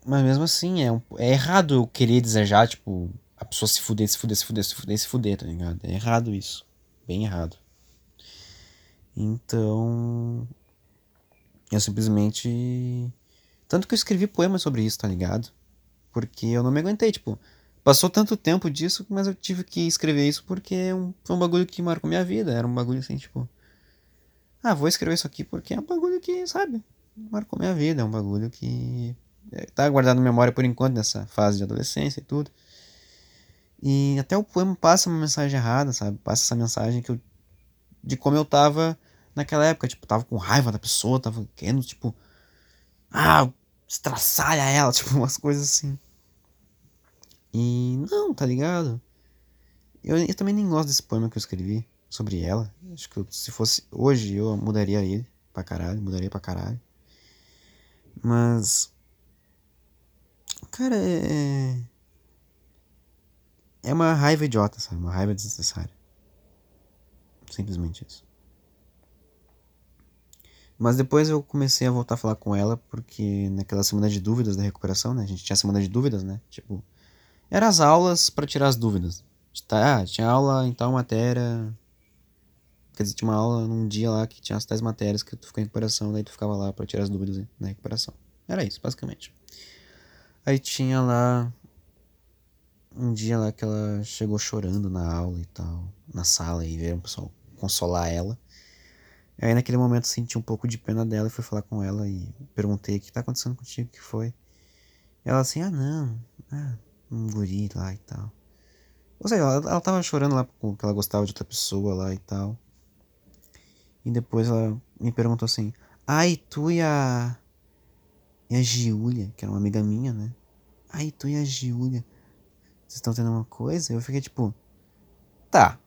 mas mesmo assim, é, um, é errado eu querer desejar, tipo, a pessoa se fuder, se fuder, se fuder, se fuder, se fuder, tá ligado? É errado isso. Bem errado. Então. Eu simplesmente. Tanto que eu escrevi poemas sobre isso, tá ligado? Porque eu não me aguentei, tipo. Passou tanto tempo disso, mas eu tive que escrever isso porque é um, foi um bagulho que marcou minha vida. Era um bagulho assim, tipo. Ah, vou escrever isso aqui porque é um bagulho que, sabe? Marcou minha vida. É um bagulho que. É, tá guardado na memória por enquanto, nessa fase de adolescência e tudo. E até o poema passa uma mensagem errada, sabe? Passa essa mensagem que eu. de como eu tava naquela época. Tipo, tava com raiva da pessoa, tava querendo, tipo. Ah, estraçalha ela, [LAUGHS] tipo, umas coisas assim. E não, tá ligado? Eu, eu também nem gosto desse poema que eu escrevi sobre ela. Acho que se fosse hoje eu mudaria ele pra caralho, mudaria pra caralho. Mas. Cara, é. É uma raiva idiota, sabe? Uma raiva desnecessária. Simplesmente isso. Mas depois eu comecei a voltar a falar com ela, porque naquela semana de dúvidas da recuperação, né? A gente tinha semana de dúvidas, né? Tipo, eram as aulas para tirar as dúvidas. Tá, tinha aula em tal matéria. Quer dizer, tinha uma aula num dia lá que tinha as tais matérias que tu ficou em recuperação, daí tu ficava lá para tirar as dúvidas na recuperação. Era isso, basicamente. Aí tinha lá um dia lá que ela chegou chorando na aula e tal, na sala, e veio o pessoal consolar ela. Aí naquele momento senti um pouco de pena dela e fui falar com ela e perguntei o que tá acontecendo contigo, o que foi? Ela assim, ah não, ah, um guri lá e tal. Ou seja, ela, ela tava chorando lá porque ela gostava de outra pessoa lá e tal. E depois ela me perguntou assim, ai, tu e a. E a Giulia, que era uma amiga minha, né? Ai, tu e a Giulia, vocês estão tendo uma coisa? Eu fiquei tipo, tá,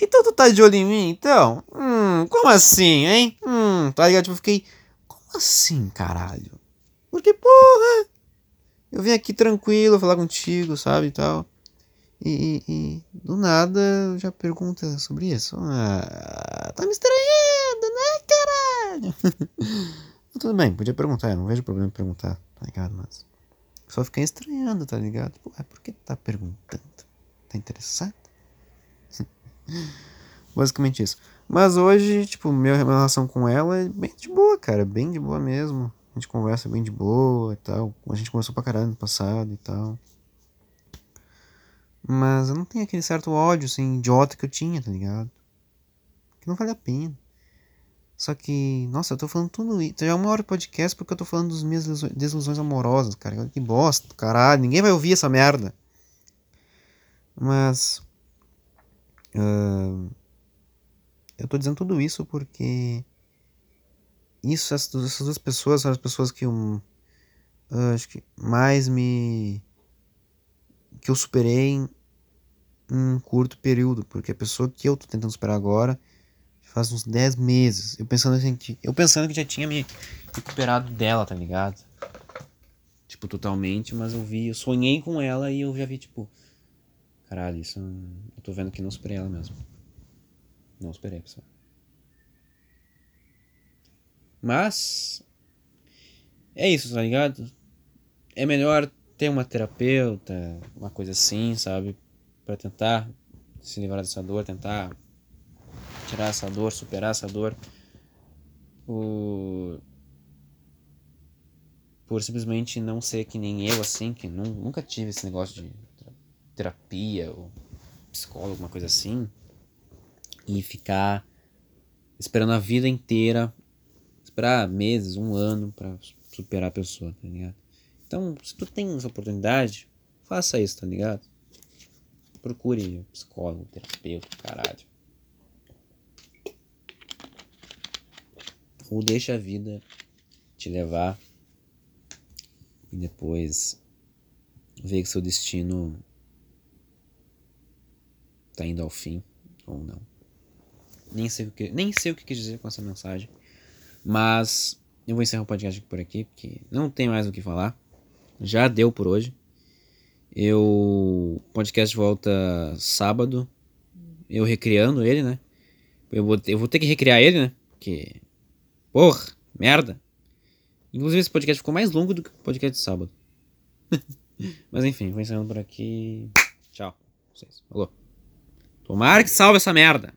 então tu tá de olho em mim, então? Hum, como assim, hein? Hum, tá ligado? Tipo, eu fiquei, como assim, caralho? Porque, porra, eu vim aqui tranquilo falar contigo, sabe, e tal. E, e, do nada já pergunta sobre isso. Ah, tá me estranhando, né, caralho? [LAUGHS] Tudo bem, podia perguntar, eu não vejo problema em perguntar, tá ligado? Mas só fiquei estranhando, tá ligado? Pô, é por que tá perguntando? Tá interessado? [LAUGHS] Basicamente isso. Mas hoje, tipo, minha relação com ela é bem de boa, cara. Bem de boa mesmo. A gente conversa bem de boa e tal. A gente conversou pra caralho no passado e tal. Mas eu não tenho aquele certo ódio, assim, idiota que eu tinha, tá ligado? Que não vale a pena. Só que, nossa, eu tô falando tudo isso. Já é uma hora de podcast porque eu tô falando das minhas desilusões amorosas, cara. Que bosta, caralho. Ninguém vai ouvir essa merda. Mas. Uh, eu tô dizendo tudo isso porque isso, essas, essas duas pessoas são as pessoas que eu uh, acho que mais me que eu superei um curto período, porque a pessoa que eu tô tentando superar agora faz uns 10 meses. Eu pensando assim, eu pensando que já tinha me recuperado dela, tá ligado? Tipo, totalmente, mas eu vi, eu sonhei com ela e eu já vi, tipo, Caralho, isso eu tô vendo que não superei ela mesmo. Não superei, pessoal. Mas. É isso, tá ligado? É melhor ter uma terapeuta, uma coisa assim, sabe? Para tentar se livrar dessa dor, tentar tirar essa dor, superar essa dor. Por, por simplesmente não ser que nem eu, assim, que nunca tive esse negócio de terapia ou psicólogo, alguma coisa assim, e ficar esperando a vida inteira, esperar meses, um ano para superar a pessoa, tá ligado? Então, se tu tem essa oportunidade, faça isso, tá ligado? Procure psicólogo, terapeuta, caralho. Ou deixa a vida te levar e depois ver que seu destino tá indo ao fim ou não. Nem sei o que, nem sei o que quis dizer com essa mensagem, mas eu vou encerrar o podcast por aqui porque não tem mais o que falar. Já deu por hoje. Eu podcast volta sábado, eu recriando ele, né? Eu vou, eu vou ter que recriar ele, né? Porque porra, merda. Inclusive esse podcast ficou mais longo do que o podcast de sábado. [LAUGHS] Mas enfim, vou encerrando por aqui. Tchau. Vocês. Alô. Tomara que salve essa merda.